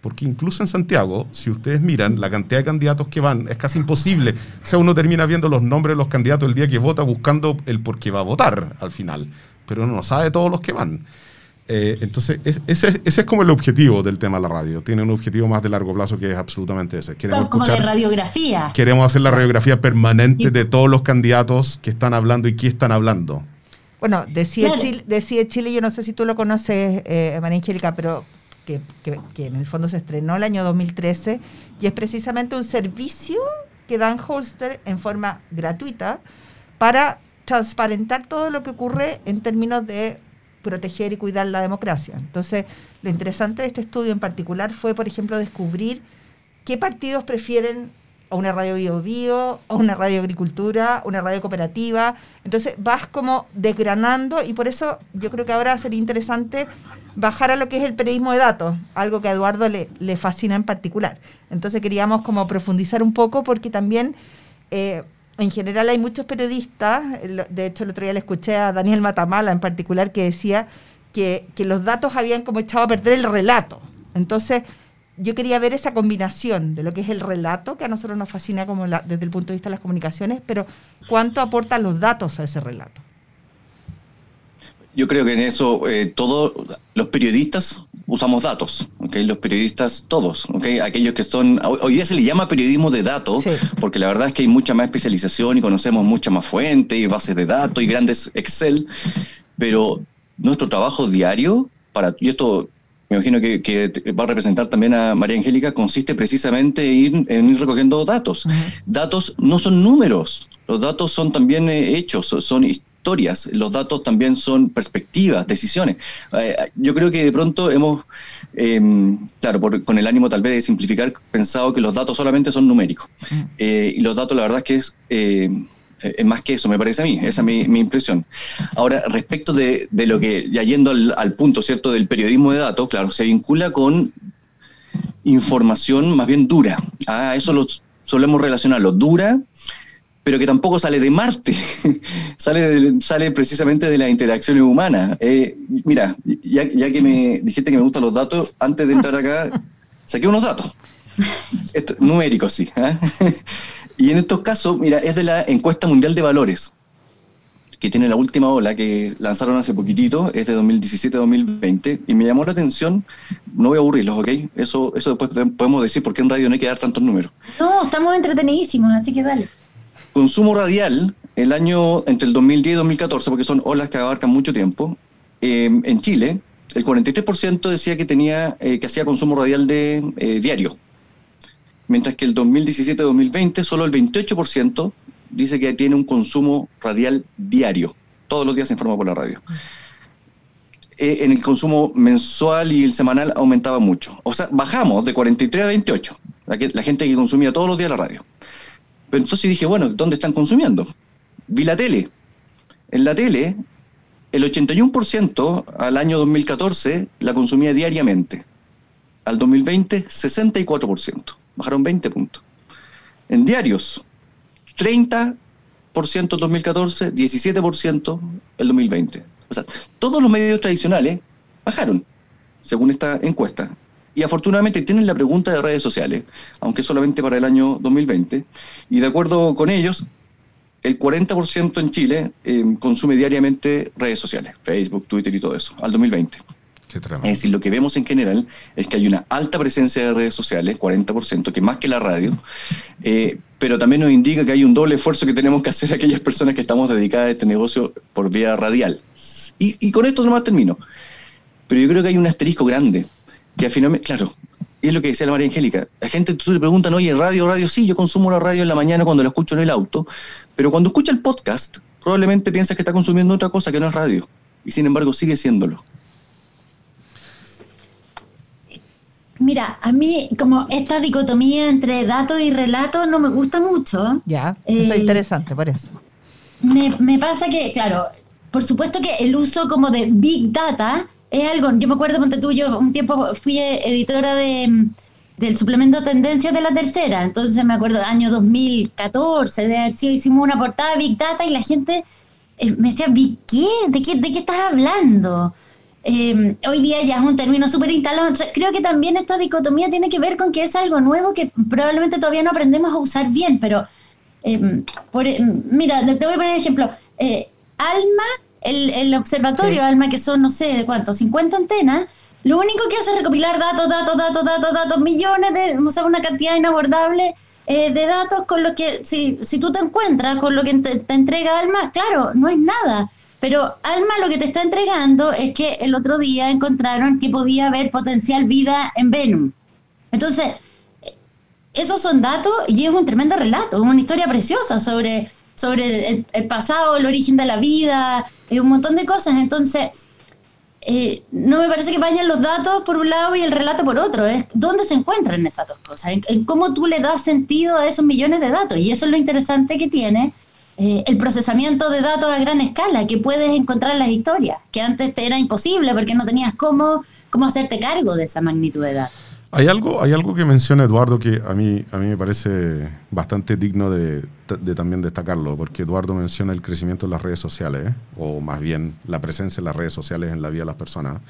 Porque incluso en Santiago, si ustedes miran la cantidad de candidatos que van, es casi imposible. O sea, uno termina viendo los nombres de los candidatos el día que vota buscando el por qué va a votar al final. Pero uno no sabe todos los que van. Eh, entonces, ese, es como el objetivo del tema de la radio. Tiene un objetivo más de largo plazo que es absolutamente ese. Queremos como de radiografía. Queremos hacer la radiografía permanente de todos los candidatos que están hablando y qué están hablando. Bueno, decía, Chile, decía Chile, yo no sé si tú lo conoces, eh, María Angélica, pero que, en el fondo se estrenó el año 2013 y es precisamente un servicio que dan Holster en forma gratuita para transparentar todo lo que ocurre en términos de proteger y cuidar la democracia. Entonces, lo interesante de este estudio en particular fue, por ejemplo, descubrir qué partidos prefieren a una radio bio bio, a una radio agricultura, una radio cooperativa. Entonces vas como desgranando y por eso yo creo que ahora sería interesante bajar a lo que es el periodismo de datos, algo que a Eduardo le, le fascina en particular. Entonces queríamos como profundizar un poco porque también eh, en general hay muchos periodistas, de hecho el otro día le escuché a Daniel Matamala en particular que decía que, los datos habían como echado a perder el relato. Entonces yo quería ver esa combinación de lo que es el relato, que a nosotros nos fascina como desde el punto de vista de las comunicaciones, pero cuánto aportan los datos a ese relato. Yo creo que en eso eh, todos los periodistas usamos datos, ¿okay? los periodistas todos, ¿okay? aquellos que son, hoy día se le llama periodismo de datos, porque la verdad es que hay mucha más especialización y conocemos mucha más fuentes y bases de datos y grandes Excel, pero nuestro trabajo diario, para, y esto me imagino que, va a representar también a María Angélica, consiste precisamente en ir, recogiendo datos. Datos no son números, los datos son también eh, hechos, son historias, los datos también son perspectivas, decisiones. Eh, yo creo que de pronto hemos, em, claro, con el ánimo tal vez de simplificar, pensado que los datos solamente son numéricos. Eh, y los datos la verdad es que es es más que eso, me parece a mí, esa es mi, impresión. Ahora, respecto de, lo que, ya yendo al, punto, ¿cierto?, del periodismo de datos, claro, se vincula con información más bien dura. Ah, eso lo solemos relacionarlo, dura, pero que tampoco sale de Marte, sale, sale precisamente de las interacciones humanas. Eh, mira, ya, que me dijiste que me gustan los datos, antes de entrar acá, saqué unos datos. numéricos, sí. ¿ah? Y en estos casos, mira, es de la encuesta mundial de valores, que tiene la última ola que lanzaron hace poquitito, es de 2017-2020, y me llamó la atención, no voy a aburrirlos, ¿ok? Eso, eso después podemos decir por qué en radio no hay que dar tantos números. No, estamos entretenidísimos, así que dale. Consumo radial, el año entre el 2010 y 2014, porque son olas que abarcan mucho tiempo, eh, en Chile, el 43% decía que tenía eh, que hacía consumo radial de eh, diario mientras que el 2017-2020 solo el 28% dice que tiene un consumo radial diario. Todos los días se informa por la radio. Eh, en el consumo mensual y el semanal aumentaba mucho. O sea, bajamos de 43 a 28, la, gente que consumía todos los días la radio. Pero entonces dije, bueno, ¿dónde están consumiendo? Vi la tele. En la tele, el 81% al año 2014 la consumía diariamente. Al 2020, 64% bajaron 20 puntos. En diarios, 30% en 2014, 17% el 2020. O sea, todos los medios tradicionales bajaron, según esta encuesta. Y afortunadamente tienen la pregunta de redes sociales, aunque solamente para el año 2020. Y de acuerdo con ellos, el 40% en Chile eh, consume diariamente redes sociales, Facebook, Twitter y todo eso, al 2020. Es decir, lo que vemos en general es que hay una alta presencia de redes sociales, 40%, que más que la radio, eh, pero también nos indica que hay un doble esfuerzo que tenemos que hacer aquellas personas que estamos dedicadas a este negocio por vía radial. Y, con esto nomás termino. Pero yo creo que hay un asterisco grande, que al final, claro, es lo que decía la María Angélica. La gente tú le preguntan, oye, radio, radio, sí, yo consumo la radio en la mañana cuando la escucho en el auto, pero cuando escucha el podcast, probablemente piensa que está consumiendo otra cosa que no es radio. Y sin embargo sigue siéndolo. Mira, a mí como esta dicotomía entre datos y relatos no me gusta mucho. Ya, eso es eh, interesante, por eso. me, me pasa que, claro, por supuesto que el uso como de Big Data es algo, yo me acuerdo, ponte tú, yo un tiempo fui editora de, del suplemento Tendencias de la Tercera, entonces me acuerdo, año 2014, de haber sido, hicimos una portada Big Data y la gente eh, me decía, ¿qué? ¿De qué, de qué estás hablando? Eh, hoy día ya es un término súper instalado, creo que también esta dicotomía tiene que ver con que es algo nuevo que probablemente todavía no aprendemos a usar bien, pero eh, por, mira, te voy a poner ejemplo, Alma el, observatorio Alma, que son, no sé, ¿de cuánto? 50 antenas, lo único que hace es recopilar datos, datos, datos, datos, datos, millones de, o sea, una cantidad inabordable eh, de datos con lo que, si, si tú te encuentras con lo que te, entrega Alma, claro, no es nada. Pero Alma lo que te está entregando es que el otro día encontraron que podía haber potencial vida en Venus. Entonces, esos son datos y es un tremendo relato, una historia preciosa sobre, sobre el, el pasado, el origen de la vida, un montón de cosas. Entonces, eh, no me parece que vayan los datos por un lado y el relato por otro. Es dónde se encuentran esas dos cosas, en, cómo tú le das sentido a esos millones de datos. Y eso es lo interesante que tiene eh, el procesamiento de datos a gran escala, que puedes encontrar las historias, que antes te era imposible porque no tenías cómo, cómo hacerte cargo de esa magnitud de datos. Hay algo, hay algo que menciona Eduardo que a mí, a mí me parece bastante digno de, también destacarlo, porque Eduardo menciona el crecimiento de las redes sociales, o más bien la presencia de las redes sociales en la vida de las personas.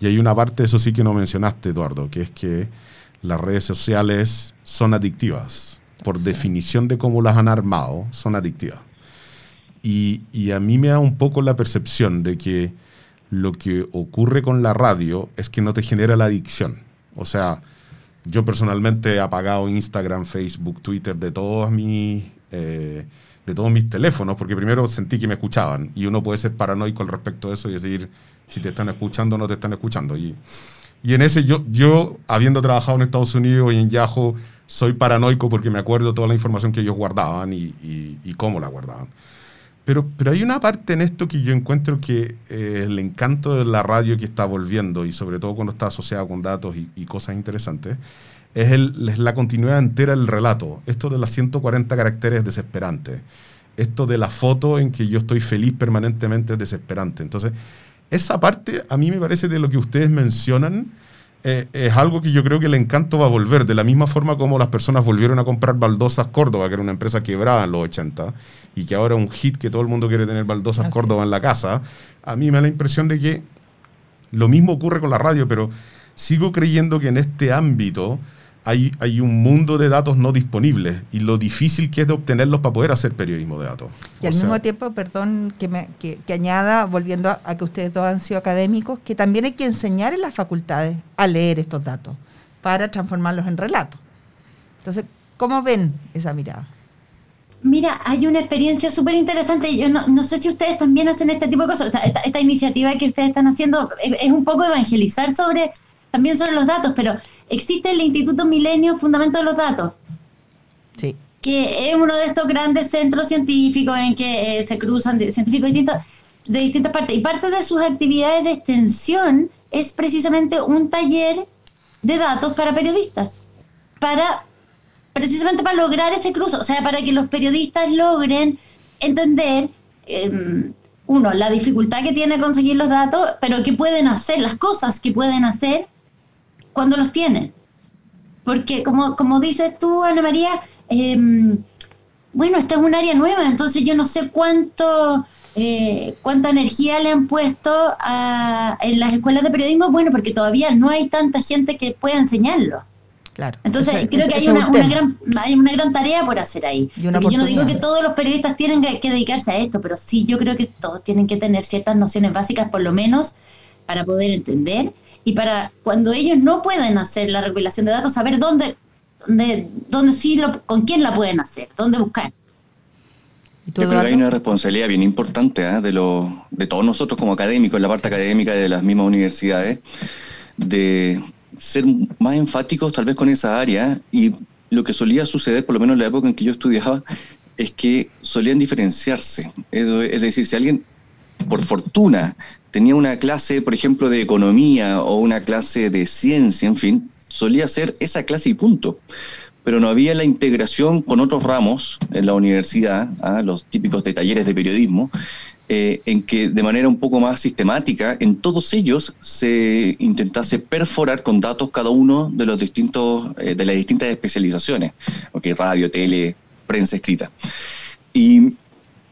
Y hay una parte, eso sí que no mencionaste, Eduardo, que es que las redes sociales son adictivas. Por definición de cómo las han armado, son adictivas. Y, y a mí me da un poco la percepción de que lo que ocurre con la radio es que no te genera la adicción o sea, yo personalmente he apagado Instagram, Facebook, Twitter de todos mis, eh, de todos mis teléfonos, porque primero sentí que me escuchaban y uno puede ser paranoico al respecto de eso y decir si te están escuchando o no te están escuchando. Y, y en ese yo, yo, habiendo trabajado en Estados Unidos y en Yahoo, soy paranoico porque me acuerdo toda la información que ellos guardaban y, y cómo la guardaban. Pero, pero hay una parte en esto que yo encuentro que eh, el encanto de la radio que está volviendo, y sobre todo cuando está asociado con datos y, cosas interesantes, es, el, la continuidad entera del relato. Esto de las 140 caracteres es desesperante. Esto de la foto en que yo estoy feliz permanentemente es desesperante. Entonces, esa parte a mí me parece de lo que ustedes mencionan eh, es algo que yo creo que el encanto va a volver, de la misma forma como las personas volvieron a comprar baldosas Córdoba, que era una empresa quebrada en los 80, y que ahora es un hit que todo el mundo quiere tener baldosas Córdoba en la casa. A mí me da la impresión de que lo mismo ocurre con la radio, pero sigo creyendo que en este ámbito hay, un mundo de datos no disponibles y lo difícil que es de obtenerlos para poder hacer periodismo de datos. Y al mismo tiempo, perdón que, me, que, añada, volviendo a, que ustedes dos han sido académicos, que también hay que enseñar en las facultades a leer estos datos para transformarlos en relatos. Entonces, ¿cómo ven esa mirada? Mira, hay una experiencia súper interesante. Yo no, sé si ustedes también hacen este tipo de cosas. Esta, esta, iniciativa que ustedes están haciendo es un poco evangelizar sobre también sobre los datos, pero existe el Instituto Milenio Fundamento de los Datos. Sí. Que es uno de estos grandes centros científicos en que eh, se cruzan científicos distintos, de distintas partes. Y parte de sus actividades de extensión es precisamente un taller de datos para periodistas. Para, precisamente para lograr ese cruzo, o sea, para que los periodistas logren entender. Em, uno, la dificultad que tiene conseguir los datos, pero qué pueden hacer, las cosas que pueden hacer cuando los tienen. Porque como, como dices tú, Ana María, em, bueno, esta es un área nueva, entonces yo no sé cuánto, eh, cuánta energía le han puesto a, en las escuelas de periodismo, bueno, porque todavía no hay tanta gente que pueda enseñarlo. Claro. Entonces, creo que hay una, gran, hay una gran tarea por hacer ahí. Porque yo no digo que todos los periodistas tienen que, que, dedicarse a esto, pero sí yo creo que todos tienen que tener ciertas nociones básicas, por lo menos, para poder entender y para cuando ellos no pueden hacer la recopilación de datos, saber dónde, dónde, dónde sí, lo, con quién la pueden hacer, dónde buscar. Yo creo que hay una responsabilidad bien importante ¿eh? de, lo, de todos nosotros como académicos, en la parte académica de las mismas universidades, de ser más enfáticos tal vez con esa área y lo que solía suceder, por lo menos en la época en que yo estudiaba, es que solían diferenciarse. Es decir, si alguien, por fortuna, tenía una clase, por ejemplo, de economía o una clase de ciencia, en fin, solía ser esa clase y punto. pero no había la integración con otros ramos en la universidad, ¿ah? los típicos de talleres de periodismo, eh, en que de manera un poco más sistemática, en todos ellos se intentase perforar con datos cada uno de los distintos, eh, de las distintas especializaciones, okay, radio, tele, prensa escrita. Y,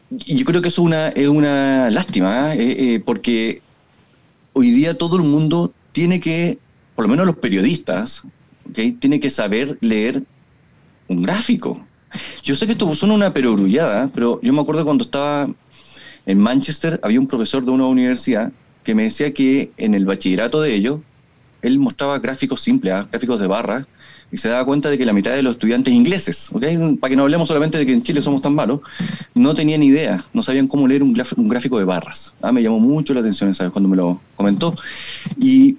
yo creo que eso es una, es una lástima, ¿eh? porque hoy día todo el mundo tiene que, por lo menos los periodistas, ¿okay? tiene que saber leer un gráfico. Yo sé que esto suena una perogrullada, pero yo me acuerdo cuando estaba en Manchester había un profesor de una universidad que me decía que en el bachillerato de ellos, él mostraba gráficos simples, ¿ah? gráficos de barra, y se daba cuenta de que la mitad de los estudiantes ingleses, para que no hablemos solamente de que en Chile somos tan malos, no tenían idea, no sabían cómo leer un, gráfico de barras. ¿ah? Me llamó mucho la atención ¿sabes? cuando me lo comentó. Y,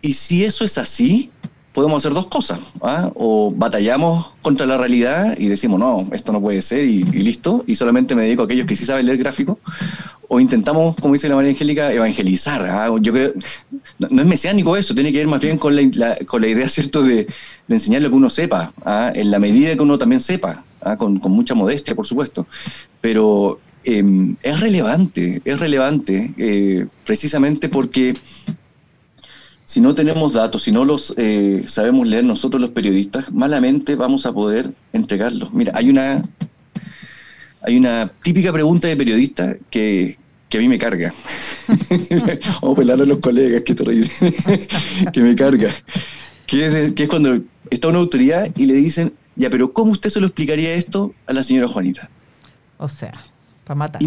y si eso es así, podemos hacer dos cosas. ¿ah? O batallamos contra la realidad y decimos, no, esto no puede ser y, listo, y solamente me dedico a aquellos que sí saben leer gráfico. O intentamos, como dice la María Angélica, evangelizar. ¿ah? Yo creo, no, es mesiánico eso, tiene que ver más bien con la, con la idea, ¿cierto?, de, enseñar lo que uno sepa, ¿ah? en la medida que uno también sepa, con, mucha modestia, por supuesto. Pero em, es relevante, es relevante eh, precisamente porque si no tenemos datos, si no los eh, sabemos leer nosotros los periodistas, malamente vamos a poder entregarlos. Mira, hay una, hay una típica pregunta de periodista que, a mí me carga. vamos a pelar a los colegas, qué terrible. que me carga. Que es, que es cuando está una autoridad y le dicen, ya, pero ¿cómo usted se lo explicaría esto a la señora Juanita? O sea, para matar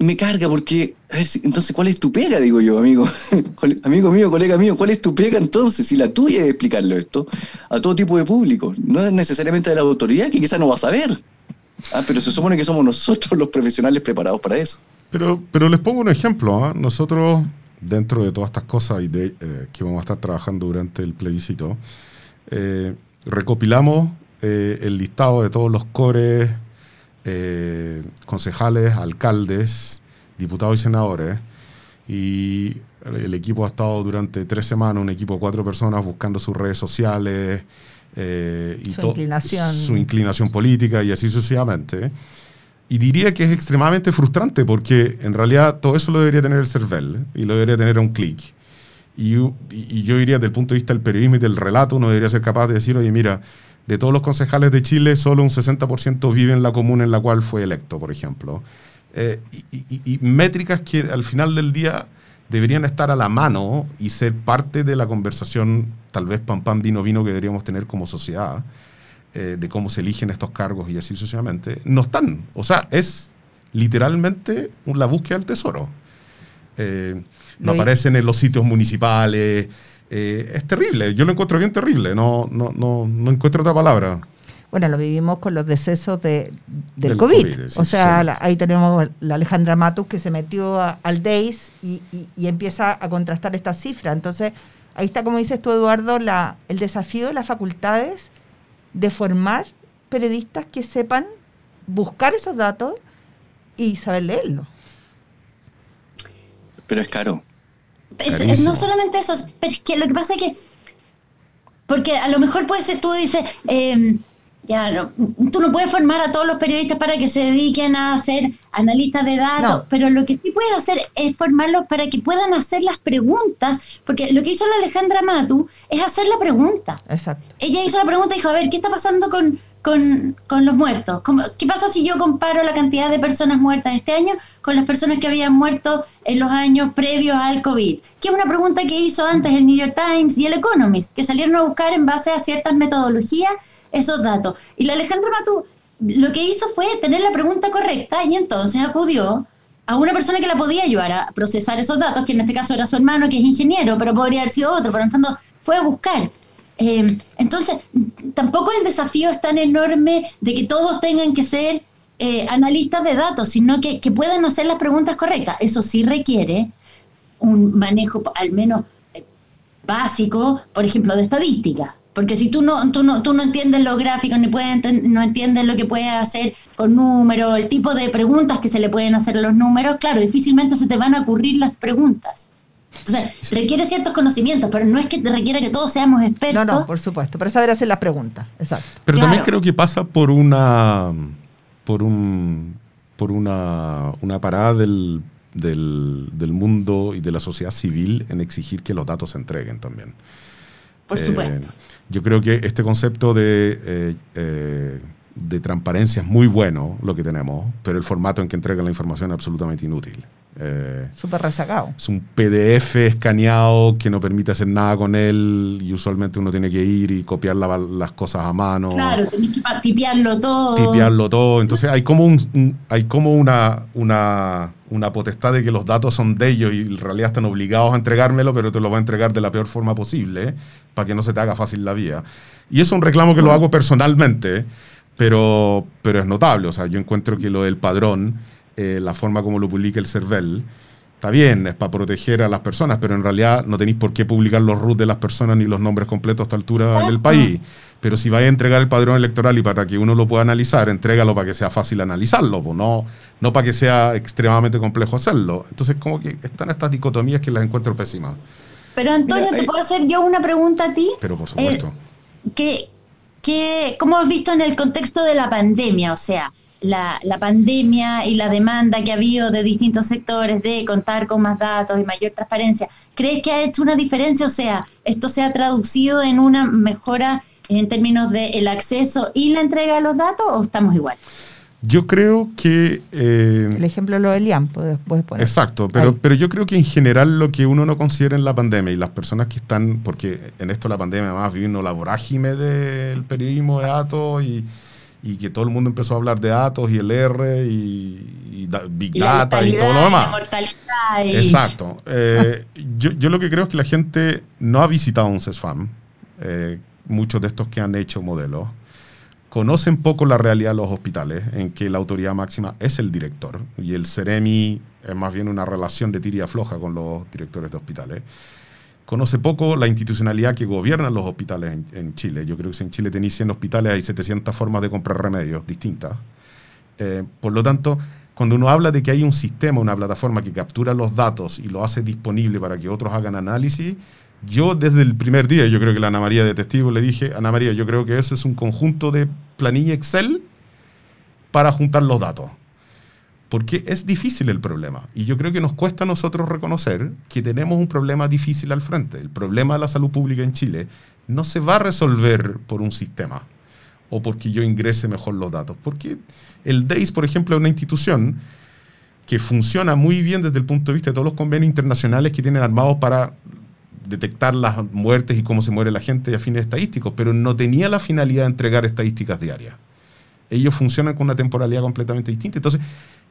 me carga porque, a ver, entonces, ¿cuál es tu pega? Digo yo, amigo, amigo mío, colega mío, ¿cuál es tu pega entonces? Si la tuya es explicarlo esto a todo tipo de público, no es necesariamente de la autoridad que quizá no va a saber. Ah, pero se supone que somos nosotros los profesionales preparados para eso. Pero, pero les pongo un ejemplo. ¿ah? Nosotros, dentro de todas estas cosas y de, eh, que vamos a estar trabajando durante el plebiscito, eh, recopilamos eh, el listado de todos los cores eh, concejales, alcaldes, diputados y senadores. Y el equipo ha estado durante tres semanas, un equipo de cuatro personas buscando sus redes sociales eh, y su, inclinación. su inclinación política y así sucesivamente. Y diría que es extremadamente frustrante porque en realidad todo eso lo debería tener el CERVEL y lo debería tener a un clic. Y, y, yo diría, desde el punto de vista del periodismo y del relato, uno debería ser capaz de decir, oye, mira, de todos los concejales de Chile, solo un 60% vive en la comuna en la cual fue electo, por ejemplo. Eh, y, métricas que al final del día deberían estar a la mano y ser parte de la conversación, tal vez pan pan vino vino que deberíamos tener como sociedad, eh, de cómo se eligen estos cargos y así sucesivamente, no están. O sea, es literalmente la búsqueda del tesoro. Eh, no aparecen en los sitios municipales, eh, es terrible. Yo lo encuentro bien terrible, no, no, no, no encuentro otra palabra. Bueno, lo vivimos con los decesos de, del, COVID. o sea, ahí tenemos la Alejandra Matus que se metió al DEIS y, y, empieza a contrastar estas cifras. Entonces, ahí está, como dices tú, Eduardo, la, el desafío de las facultades de formar periodistas que sepan buscar esos datos y saber leerlos. Pero es caro no solamente eso, pero es que lo que pasa es que, porque a lo mejor puede ser, tú dices, em, ya no, tú no puedes formar a todos los periodistas para que se dediquen a ser analistas de datos, pero lo que sí puedes hacer es formarlos para que puedan hacer las preguntas, porque lo que hizo la Alejandra Matu es hacer la pregunta. Exacto. Ella hizo la pregunta y dijo, a ver, ¿qué está pasando con, con, con los muertos? ¿Qué pasa si yo comparo la cantidad de personas muertas este año con las personas que habían muerto en los años previos al COVID? Que es una pregunta que hizo antes el New York Times y el Economist, que salieron a buscar en base a ciertas metodologías esos datos. Y la Alejandra Matú lo que hizo fue tener la pregunta correcta y entonces acudió a una persona que la podía ayudar a procesar esos datos, que en este caso era su hermano, que es ingeniero, pero podría haber sido otro, pero en el fondo fue a buscar. Eh, entonces, tampoco el desafío es tan enorme de que todos tengan que ser eh, analistas de datos, sino que, que, puedan hacer las preguntas correctas. Eso sí requiere un manejo al menos eh, básico, por ejemplo, de estadística. Porque si tú no, tú no, tú no entiendes los gráficos, ni puedes no entiendes lo que puedes hacer con números, el tipo de preguntas que se le pueden hacer a los números, claro, difícilmente se te van a ocurrir las preguntas. Entonces, requiere ciertos conocimientos, pero no es que te requiera que todos seamos expertos. No, no, por supuesto, pero saber hacer la pregunta, exacto. Pero Claro. también creo que pasa por una por un por una, una parada del, del, del mundo y de la sociedad civil en exigir que los datos se entreguen también. Por Eh, supuesto. yo creo que este concepto de, eh, eh, de transparencia es muy bueno, lo que tenemos, pero el formato en que entregan la información es absolutamente inútil. Eh, Súper rezagado. es un PDF escaneado que no permite hacer nada con él y usualmente uno tiene que ir y copiar la- las cosas a mano Claro, tenés que tipearlo todo. tipearlo todo. Entonces hay como, un, un- hay como una, una, una potestad de que los datos son de ellos y en realidad están obligados a entregármelo, pero te lo va a entregar de la peor forma posible para que no se te haga fácil la vida. Y es un reclamo que lo hago personalmente, pero, pero es notable. O sea, yo encuentro que lo del padrón, eh, la forma como lo publica el CERVEL, Está bien, es para proteger a las personas, pero en realidad no tenéis por qué publicar los RUT de las personas ni los nombres completos a esta altura del Exacto. país. Pero si vais a entregar el padrón electoral y para que uno lo pueda analizar, entrégalo para que sea fácil analizarlo, pues no, no para que sea extremadamente complejo hacerlo. Entonces, como que están estas dicotomías que las encuentro pésimas. Pero Antonio, Mira, ¿te eh, puedo hacer yo una pregunta a ti? Pero por supuesto. ¿Qué, qué, ¿Cómo has visto en el contexto de la pandemia? O sea, la, la pandemia y la demanda que ha habido de distintos sectores de contar con más datos y mayor transparencia. ¿Crees que ha hecho una diferencia? O sea, ¿esto se ha traducido en una mejora en términos del acceso y la entrega de los datos o estamos igual? Yo creo que... eh, El ejemplo de lo del IAM, pues después poner. Exacto, pero, Ahí. pero yo creo que en general lo que uno no considera en la pandemia y las personas que están, porque en esto la pandemia además vino la vorágine del periodismo de datos y, y que todo el mundo empezó a hablar de datos y el R y, y da- Big Y Data y todo lo demás. La y- Exacto. Eh, yo, yo lo que creo es que la gente no ha visitado un CESFAM, eh, muchos de estos que han hecho modelos, conocen poco la realidad de los hospitales, en que la autoridad máxima es el director y el CEREMI es más bien una relación de tira y afloja con los directores de hospitales. Conoce poco la institucionalidad que gobiernan los hospitales en, en Chile. Yo creo que si en Chile tenéis 100 hospitales hay 700 formas de comprar remedios distintas. Eh, por lo tanto, cuando uno habla de que hay un sistema, una plataforma que captura los datos y lo hace disponible para que otros hagan análisis, yo desde el primer día, yo creo que la Ana María de testigo le dije, Ana María, yo creo que eso es un conjunto de planilla Excel para juntar los datos. Porque es difícil el problema. Y yo creo que nos cuesta a nosotros reconocer que tenemos un problema difícil al frente. El problema de la salud pública en Chile no se va a resolver por un sistema o porque yo ingrese mejor los datos. Porque el DEIS, por ejemplo, es una institución que funciona muy bien desde el punto de vista de todos los convenios internacionales que tienen armados para detectar las muertes y cómo se muere la gente a fines estadísticos, pero no tenía la finalidad de entregar estadísticas diarias. Ellos funcionan con una temporalidad completamente distinta. Entonces,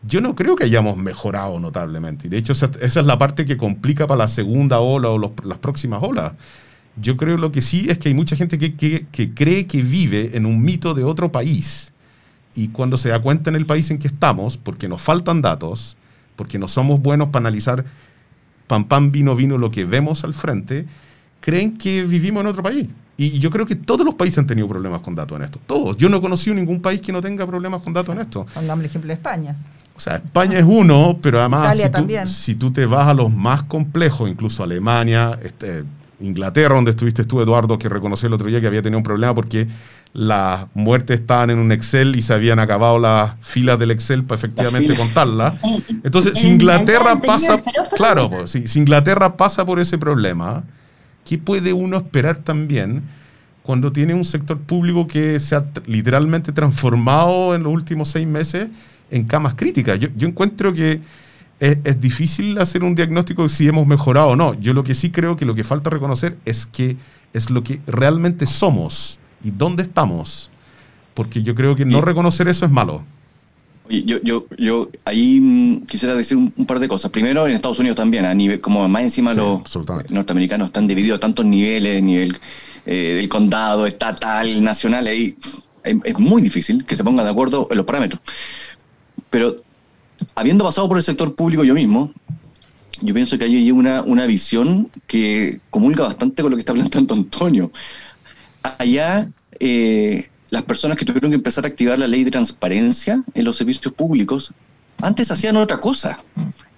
yo no creo que hayamos mejorado notablemente. Y de hecho, esa, esa es la parte que complica para la segunda ola o los- las próximas olas. Yo creo lo que sí es que hay mucha gente que, que- que cree que vive en un mito de otro país. Y cuando se da cuenta en el país en que estamos, porque nos faltan datos, porque no somos buenos para analizar pam, pam, vino, vino lo que vemos al frente, creen que vivimos en otro país. Y yo creo que todos los países han tenido problemas con datos en esto. Todos. Yo no he conocido ningún país que no tenga problemas con datos en esto. Pongamos el ejemplo de España. O sea, España es uno, pero además si tú, también. si tú te vas a los más complejos, incluso Alemania, este, Inglaterra, donde estuviste tú, Eduardo, que reconoció el otro día que había tenido un problema porque las muertes estaban en un Excel y se habían acabado las filas del Excel para efectivamente contarlas. En- Entonces, si en Inglaterra pasa, claro, la pues, si, Inglaterra pasa por ese problema, ¿qué puede uno esperar también cuando tiene un sector público que se ha literalmente transformado en los últimos seis meses en camas críticas? Yo, yo encuentro que es, es difícil hacer un diagnóstico de si hemos mejorado o no. Yo lo que sí creo que lo que falta reconocer es que es lo que realmente somos y dónde estamos. Porque yo creo que no reconocer eso es malo. Yo, yo, yo ahí mm, quisiera decir un, un par de cosas. Primero, en Estados Unidos también, a nivel, como más encima Sí, los absolutamente. norteamericanos están divididos a tantos niveles, nivel eh, del condado, estatal, nacional, ahí es, es muy difícil que se pongan de acuerdo en los parámetros. Pero habiendo pasado por el sector público yo mismo, yo pienso que hay una, una visión que comulga bastante con lo que está planteando Antonio. Allá, eh, las personas que tuvieron que empezar a activar la ley de transparencia en los servicios públicos, antes hacían otra cosa.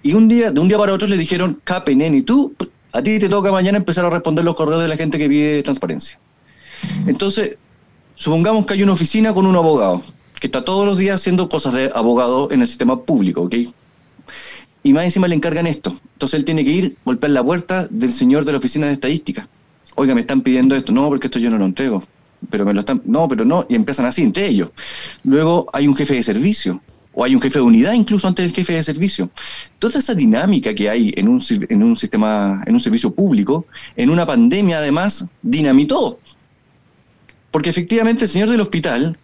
Y un día, de un día para otro le dijeron, Capen, y tú A ti te toca mañana empezar a responder los correos de la gente que pide transparencia. Entonces, supongamos que hay una oficina con un abogado que está todos los días haciendo cosas de abogado en el sistema público, ¿ok? Y más encima le encargan esto. Entonces él tiene que ir, golpear la puerta del señor de la oficina de estadística. Oiga, me están pidiendo esto. No, porque esto yo no lo entrego. Pero me lo están. No, pero no. Y empiezan así entre ellos. Luego hay un jefe de servicio. O hay un jefe de unidad incluso antes del jefe de servicio. Toda esa dinámica que hay en un, sir- en un sistema, en un servicio público, en una pandemia además, dinamitó. Porque efectivamente el señor del hospital,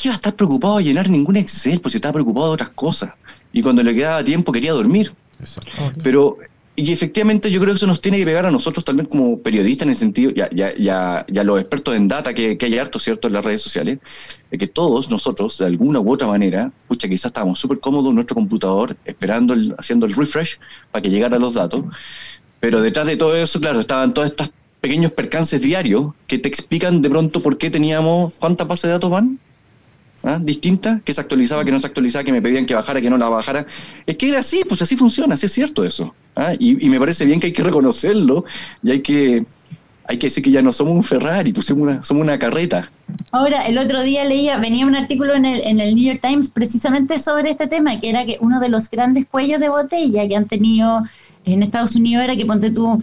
¿qué iba a estar preocupado de llenar ningún Excel? Pues si estaba preocupado de otras cosas. Y cuando le quedaba tiempo quería dormir. Exacto. Pero, y efectivamente yo creo que eso nos tiene que pegar a nosotros también como periodistas en el sentido, ya, ya, ya, ya los expertos en data que, que hay harto, ¿cierto?, en las redes sociales, de que todos nosotros, de alguna u otra manera, pucha, quizás estábamos súper cómodos en nuestro computador, esperando, el, haciendo el refresh para que llegaran los datos, pero detrás de todo eso, claro, estaban todos estos pequeños percances diarios que te explican de pronto por qué teníamos, ¿cuántas bases de datos van? ¿Ah? distintas, que se actualizaba, que no se actualizaba, que me pedían que bajara, que no la bajara. Es que era así, pues así funciona, así es cierto eso. ¿ah? Y, y me parece bien que hay que reconocerlo y hay que, hay que decir que ya no somos un Ferrari, pues somos una, somos una carreta. Ahora, el otro día leía, venía un artículo en el, en el New York Times precisamente sobre este tema, que era que uno de los grandes cuellos de botella que han tenido en Estados Unidos era que ponte tú,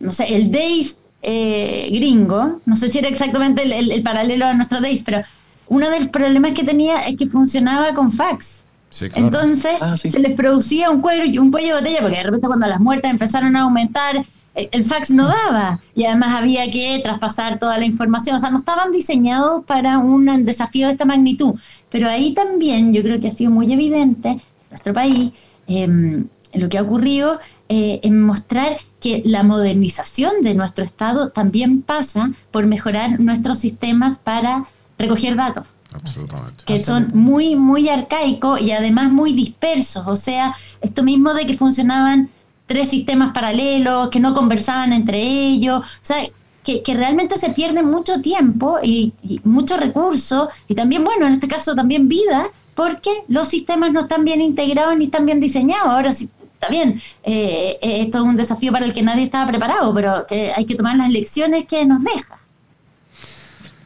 no sé, el Days eh, gringo, no sé si era exactamente el, el- el paralelo a nuestro Days, pero uno de los problemas que tenía es que funcionaba con fax. Sí, claro. Entonces Ah, sí. se les producía un cuello, un cuello de botella, porque de repente cuando las muertes empezaron a aumentar, eh, el fax no daba y además había que traspasar toda la información. O sea, no estaban diseñados para un desafío de esta magnitud. Pero ahí también yo creo que ha sido muy evidente en nuestro país eh, lo que ha ocurrido eh, en mostrar que la modernización de nuestro Estado también pasa por mejorar nuestros sistemas para recoger datos Absolutamente. que son muy, muy arcaicos y además muy dispersos. O sea, esto mismo de que funcionaban tres sistemas paralelos, que no conversaban entre ellos, o sea, que, que realmente se pierde mucho tiempo y, y mucho recurso y también, bueno, en este caso también vida, porque los sistemas no están bien integrados ni están bien diseñados. Ahora sí, está bien, eh, eh, esto es un desafío para el que nadie estaba preparado, pero que hay que tomar las lecciones que nos deja.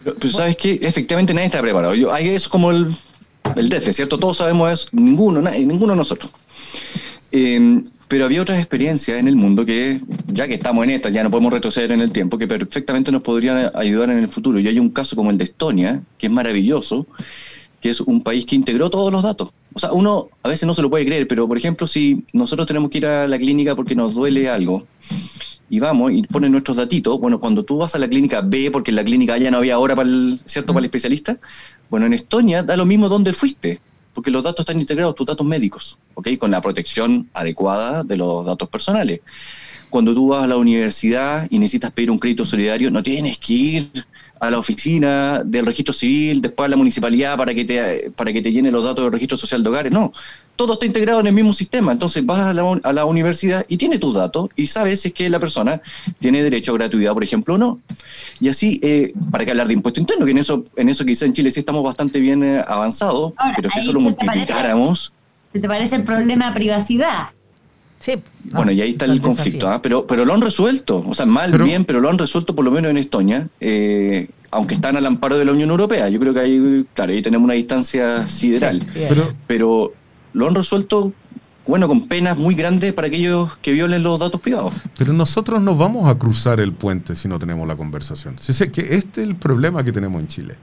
Pero, ¿sabes qué? Efectivamente nadie está preparado. Yo, es como el, el ¿cierto? Todos sabemos eso, ninguno, nadie, ninguno de nosotros. Eh, pero había otras experiencias en el mundo que, ya que estamos en esta, ya no podemos retroceder en el tiempo, que perfectamente nos podrían ayudar en el futuro. Y hay un caso como el de Estonia, que es maravilloso, que es un país que integró todos los datos. O sea, uno a veces no se lo puede creer, pero por ejemplo, si nosotros tenemos que ir a la clínica porque nos duele algo, y vamos y ponen nuestros datitos, bueno, cuando tú vas a la clínica B, porque en la clínica ya no había hora para el, ¿cierto? para el especialista, bueno, en Estonia da lo mismo dónde fuiste, porque los datos están integrados, tus datos médicos, ¿ok? Con la protección adecuada de los datos personales. Cuando tú vas a la universidad y necesitas pedir un crédito solidario, no tienes que ir a la oficina del registro civil, después a la municipalidad para que te, para que te llene los datos del registro social de hogares. No, todo está integrado en el mismo sistema. Entonces vas a la, un- a la universidad y tiene tus datos y sabes si es que la persona tiene derecho a gratuidad, por ejemplo, o no. Y así, eh, para que hablar de impuesto interno, que en eso, en eso quizá en Chile sí estamos bastante bien eh, avanzados, pero si eso lo ¿qué te parece? multiplicáramos, ¿Qué ¿Te parece el problema de privacidad? Sí. no, bueno, y ahí está el conflicto, ¿ah? pero, pero lo han resuelto, o sea, mal, Pero- bien, pero lo han resuelto por lo menos en Estonia, eh, aunque están al amparo de la Unión Europea. Yo creo que ahí, claro, ahí tenemos una distancia sideral, Sí, sí, Pero, pero lo han resuelto, bueno, con penas muy grandes para aquellos que violen los datos privados. pero nosotros no vamos a cruzar el puente si no tenemos la conversación. Sé que este es el problema que tenemos en Chile.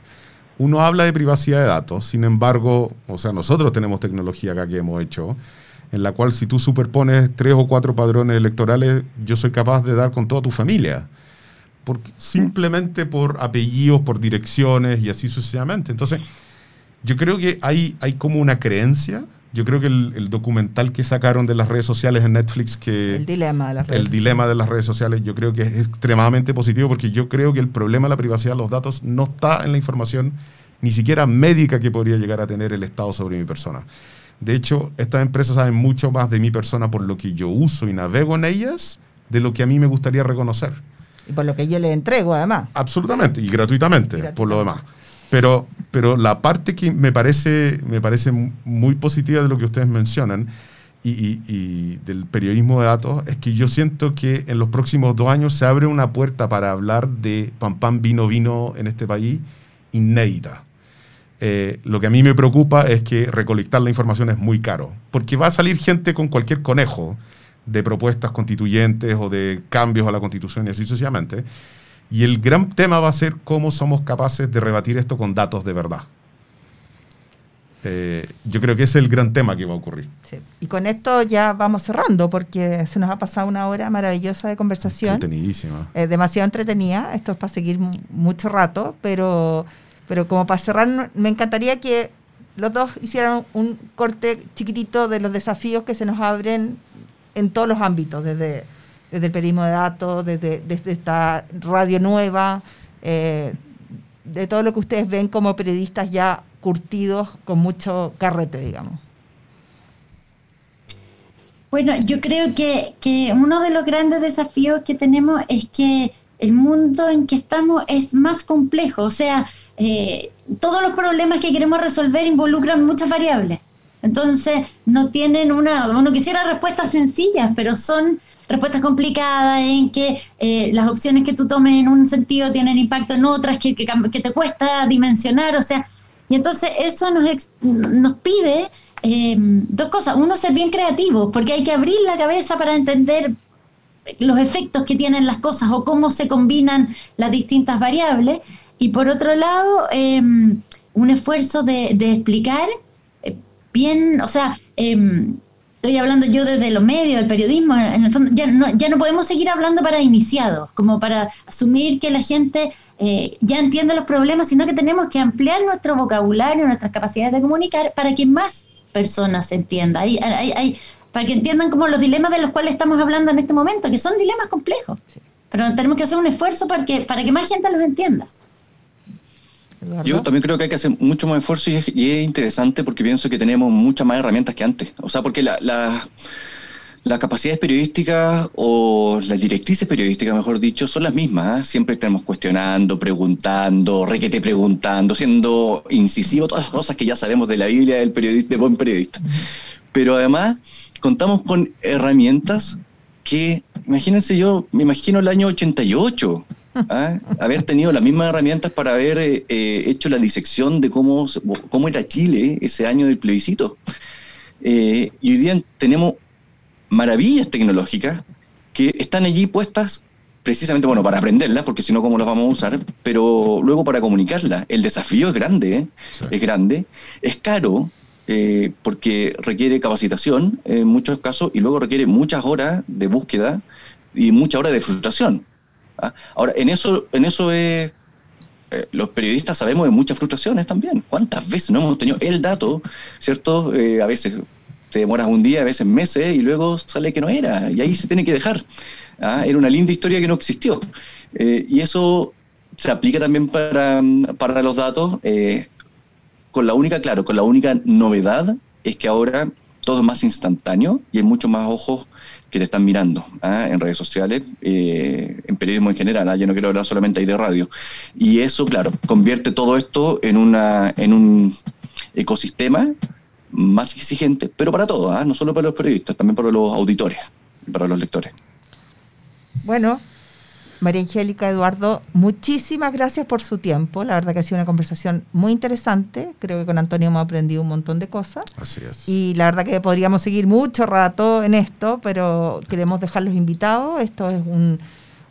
Uno habla de privacidad de datos, sin embargo, o sea, nosotros tenemos tecnología acá que hemos hecho, en la cual si tú superpones tres o cuatro padrones electorales, yo soy capaz de dar con toda tu familia. Simplemente por apellidos, por direcciones y así sucesivamente. Entonces, yo creo que hay, hay como una creencia. Yo creo que el, el documental que sacaron de las redes sociales en Netflix, que El dilema de las redes el dilema de las redes sociales, yo creo que es extremadamente positivo porque yo creo que el problema de la privacidad de los datos no está en la información ni siquiera médica que podría llegar a tener el Estado sobre mi persona. De hecho, estas empresas saben mucho más de mi persona por lo que yo uso y navego en ellas de lo que a mí me gustaría reconocer. Y por lo que yo le entrego, además. Absolutamente, y gratuitamente, Y gratuitamente. por lo demás. Pero, pero la parte que me parece, me parece muy positiva de lo que ustedes mencionan y, y- del periodismo de datos es que yo siento que en los próximos dos años se abre una puerta para hablar de pan pan vino vino en este país inédita. Eh, lo que a mí me preocupa es que recolectar la información es muy caro, porque va a salir gente con cualquier conejo de propuestas constituyentes o de cambios a la constitución y así sucesivamente. Y el gran tema va a ser cómo somos capaces de rebatir esto con datos de verdad. Eh, yo creo que ese es el gran tema que va a ocurrir. Sí. Y con esto ya vamos cerrando porque se nos ha pasado una hora maravillosa de conversación. Entretenidísima. eh, demasiado entretenida. Esto es para seguir mu- mucho rato, pero, pero como para cerrar, me encantaría que los dos hicieran un corte chiquitito de los desafíos que se nos abren en todos los ámbitos, desde, desde el periodismo de datos, desde, desde esta radio nueva, eh, de todo lo que ustedes ven como periodistas ya curtidos con mucho carrete, digamos. Bueno, yo creo que, que uno de los grandes desafíos que tenemos es que el mundo en que estamos es más complejo. O sea, eh, todos los problemas que queremos resolver involucran muchas variables. Entonces, no tienen una, uno quisiera respuestas sencillas, pero son respuestas complicadas en que eh, las opciones que tú tomes en un sentido tienen impacto en otras que, que, que te cuesta dimensionar. O sea, y entonces eso nos, ex- nos pide eh, dos cosas. Uno, ser bien creativo, porque hay que abrir la cabeza para entender los efectos que tienen las cosas o cómo se combinan las distintas variables. Y por otro lado, eh, un esfuerzo de, de explicar eh, bien, o sea, eh, estoy hablando yo desde los medios, del periodismo, en el fondo, ya no, ya no podemos seguir hablando para iniciados, como para asumir que la gente eh, ya entiende los problemas, sino que tenemos que ampliar nuestro vocabulario, nuestras capacidades de comunicar para que más personas entiendan, hay, hay, hay- para que entiendan como los dilemas de los cuales estamos hablando en este momento, que son dilemas complejos. Pero tenemos que hacer un esfuerzo para que, para que más gente los entienda. Yo también creo que hay que hacer mucho más esfuerzo y es, interesante porque pienso que tenemos muchas más herramientas que antes. O sea, porque la, la- las capacidades periodísticas o las directrices periodísticas, mejor dicho, son las mismas. ¿eh? Siempre estamos cuestionando, preguntando, requete preguntando, siendo incisivo, todas las cosas que ya sabemos de la Biblia del periodista, de buen periodista. Pero además contamos con herramientas que, imagínense yo, me imagino el año 88, ¿ah? haber tenido las mismas herramientas para haber eh, eh, hecho la disección de cómo, cómo era Chile ese año del plebiscito. Eh, y hoy día tenemos maravillas tecnológicas que están allí puestas precisamente, bueno, para aprenderlas, porque si no, ¿cómo las vamos a usar? Pero luego para comunicarlas. El desafío es grande, ¿eh? Sí. es grande, es caro, eh, porque requiere capacitación en muchos casos y luego requiere muchas horas de búsqueda y muchas horas de frustración. ¿Ah? Ahora, en eso, en eso es, eh, los periodistas sabemos de muchas frustraciones también. ¿Cuántas veces no hemos tenido el dato, cierto? Eh, a veces te demoras un día, a veces meses y luego sale que no era y ahí se tiene que dejar. ¿ah? Era una linda historia que no existió. Eh, y eso se aplica también para, para los datos. con la única, claro, con la única novedad es que ahora todo es más instantáneo y hay muchos más ojos que te están mirando ¿ah? en redes sociales, eh, en periodismo en general, ¿ah? yo no quiero hablar solamente ahí de radio. Y eso, claro, convierte todo esto en, una, en un ecosistema más exigente, pero para todos, ¿ah? no solo para los periodistas, también para los auditores, para los lectores. Bueno, María Angélica, Eduardo, muchísimas gracias por su tiempo. La verdad que ha sido una conversación muy interesante. Creo que con Antonio hemos aprendido un montón de cosas. Así es. Y la verdad que podríamos seguir mucho rato en esto, pero queremos dejarlos invitados. Esto es un-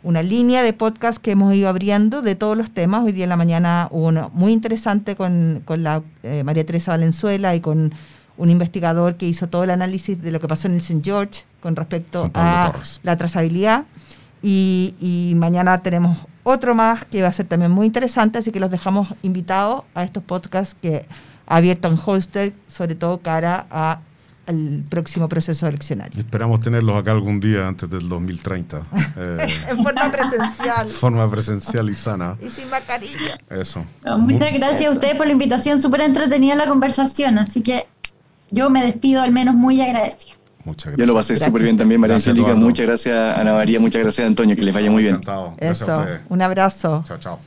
una línea de podcast que hemos ido abriendo de todos los temas. Hoy día en la mañana hubo uno muy interesante con, con la eh, María Teresa Valenzuela y con un investigador que hizo todo el análisis de lo que pasó en el St. George con respecto a Torres. la trazabilidad. Y, y mañana tenemos otro más que va a ser también muy interesante, así que los dejamos invitados a estos podcasts que ha abierto en Holster, sobre todo cara a- al próximo proceso eleccionario. Esperamos tenerlos acá algún día antes del 2030. eh, En forma presencial forma presencial y sana. y sin mascarilla. Eso. No, muchas gracias a ustedes por la invitación, súper entretenida la conversación, así que yo me despido al menos muy agradecida. Muchas Yo gracias. lo pasé súper bien también, María Gracias, Angélica. Eduardo. Muchas gracias, Ana María. Muchas gracias, Antonio. Que les vaya muy bien. Encantado. Gracias a Eso, ustedes. un abrazo. Chao, chao.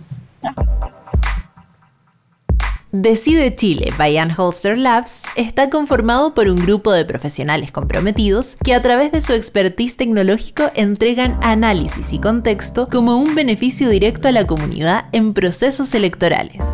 Decide Chile by Holster Labs está conformado por un grupo de profesionales comprometidos que a través de su expertise tecnológico entregan análisis y contexto como un beneficio directo a la comunidad en procesos electorales.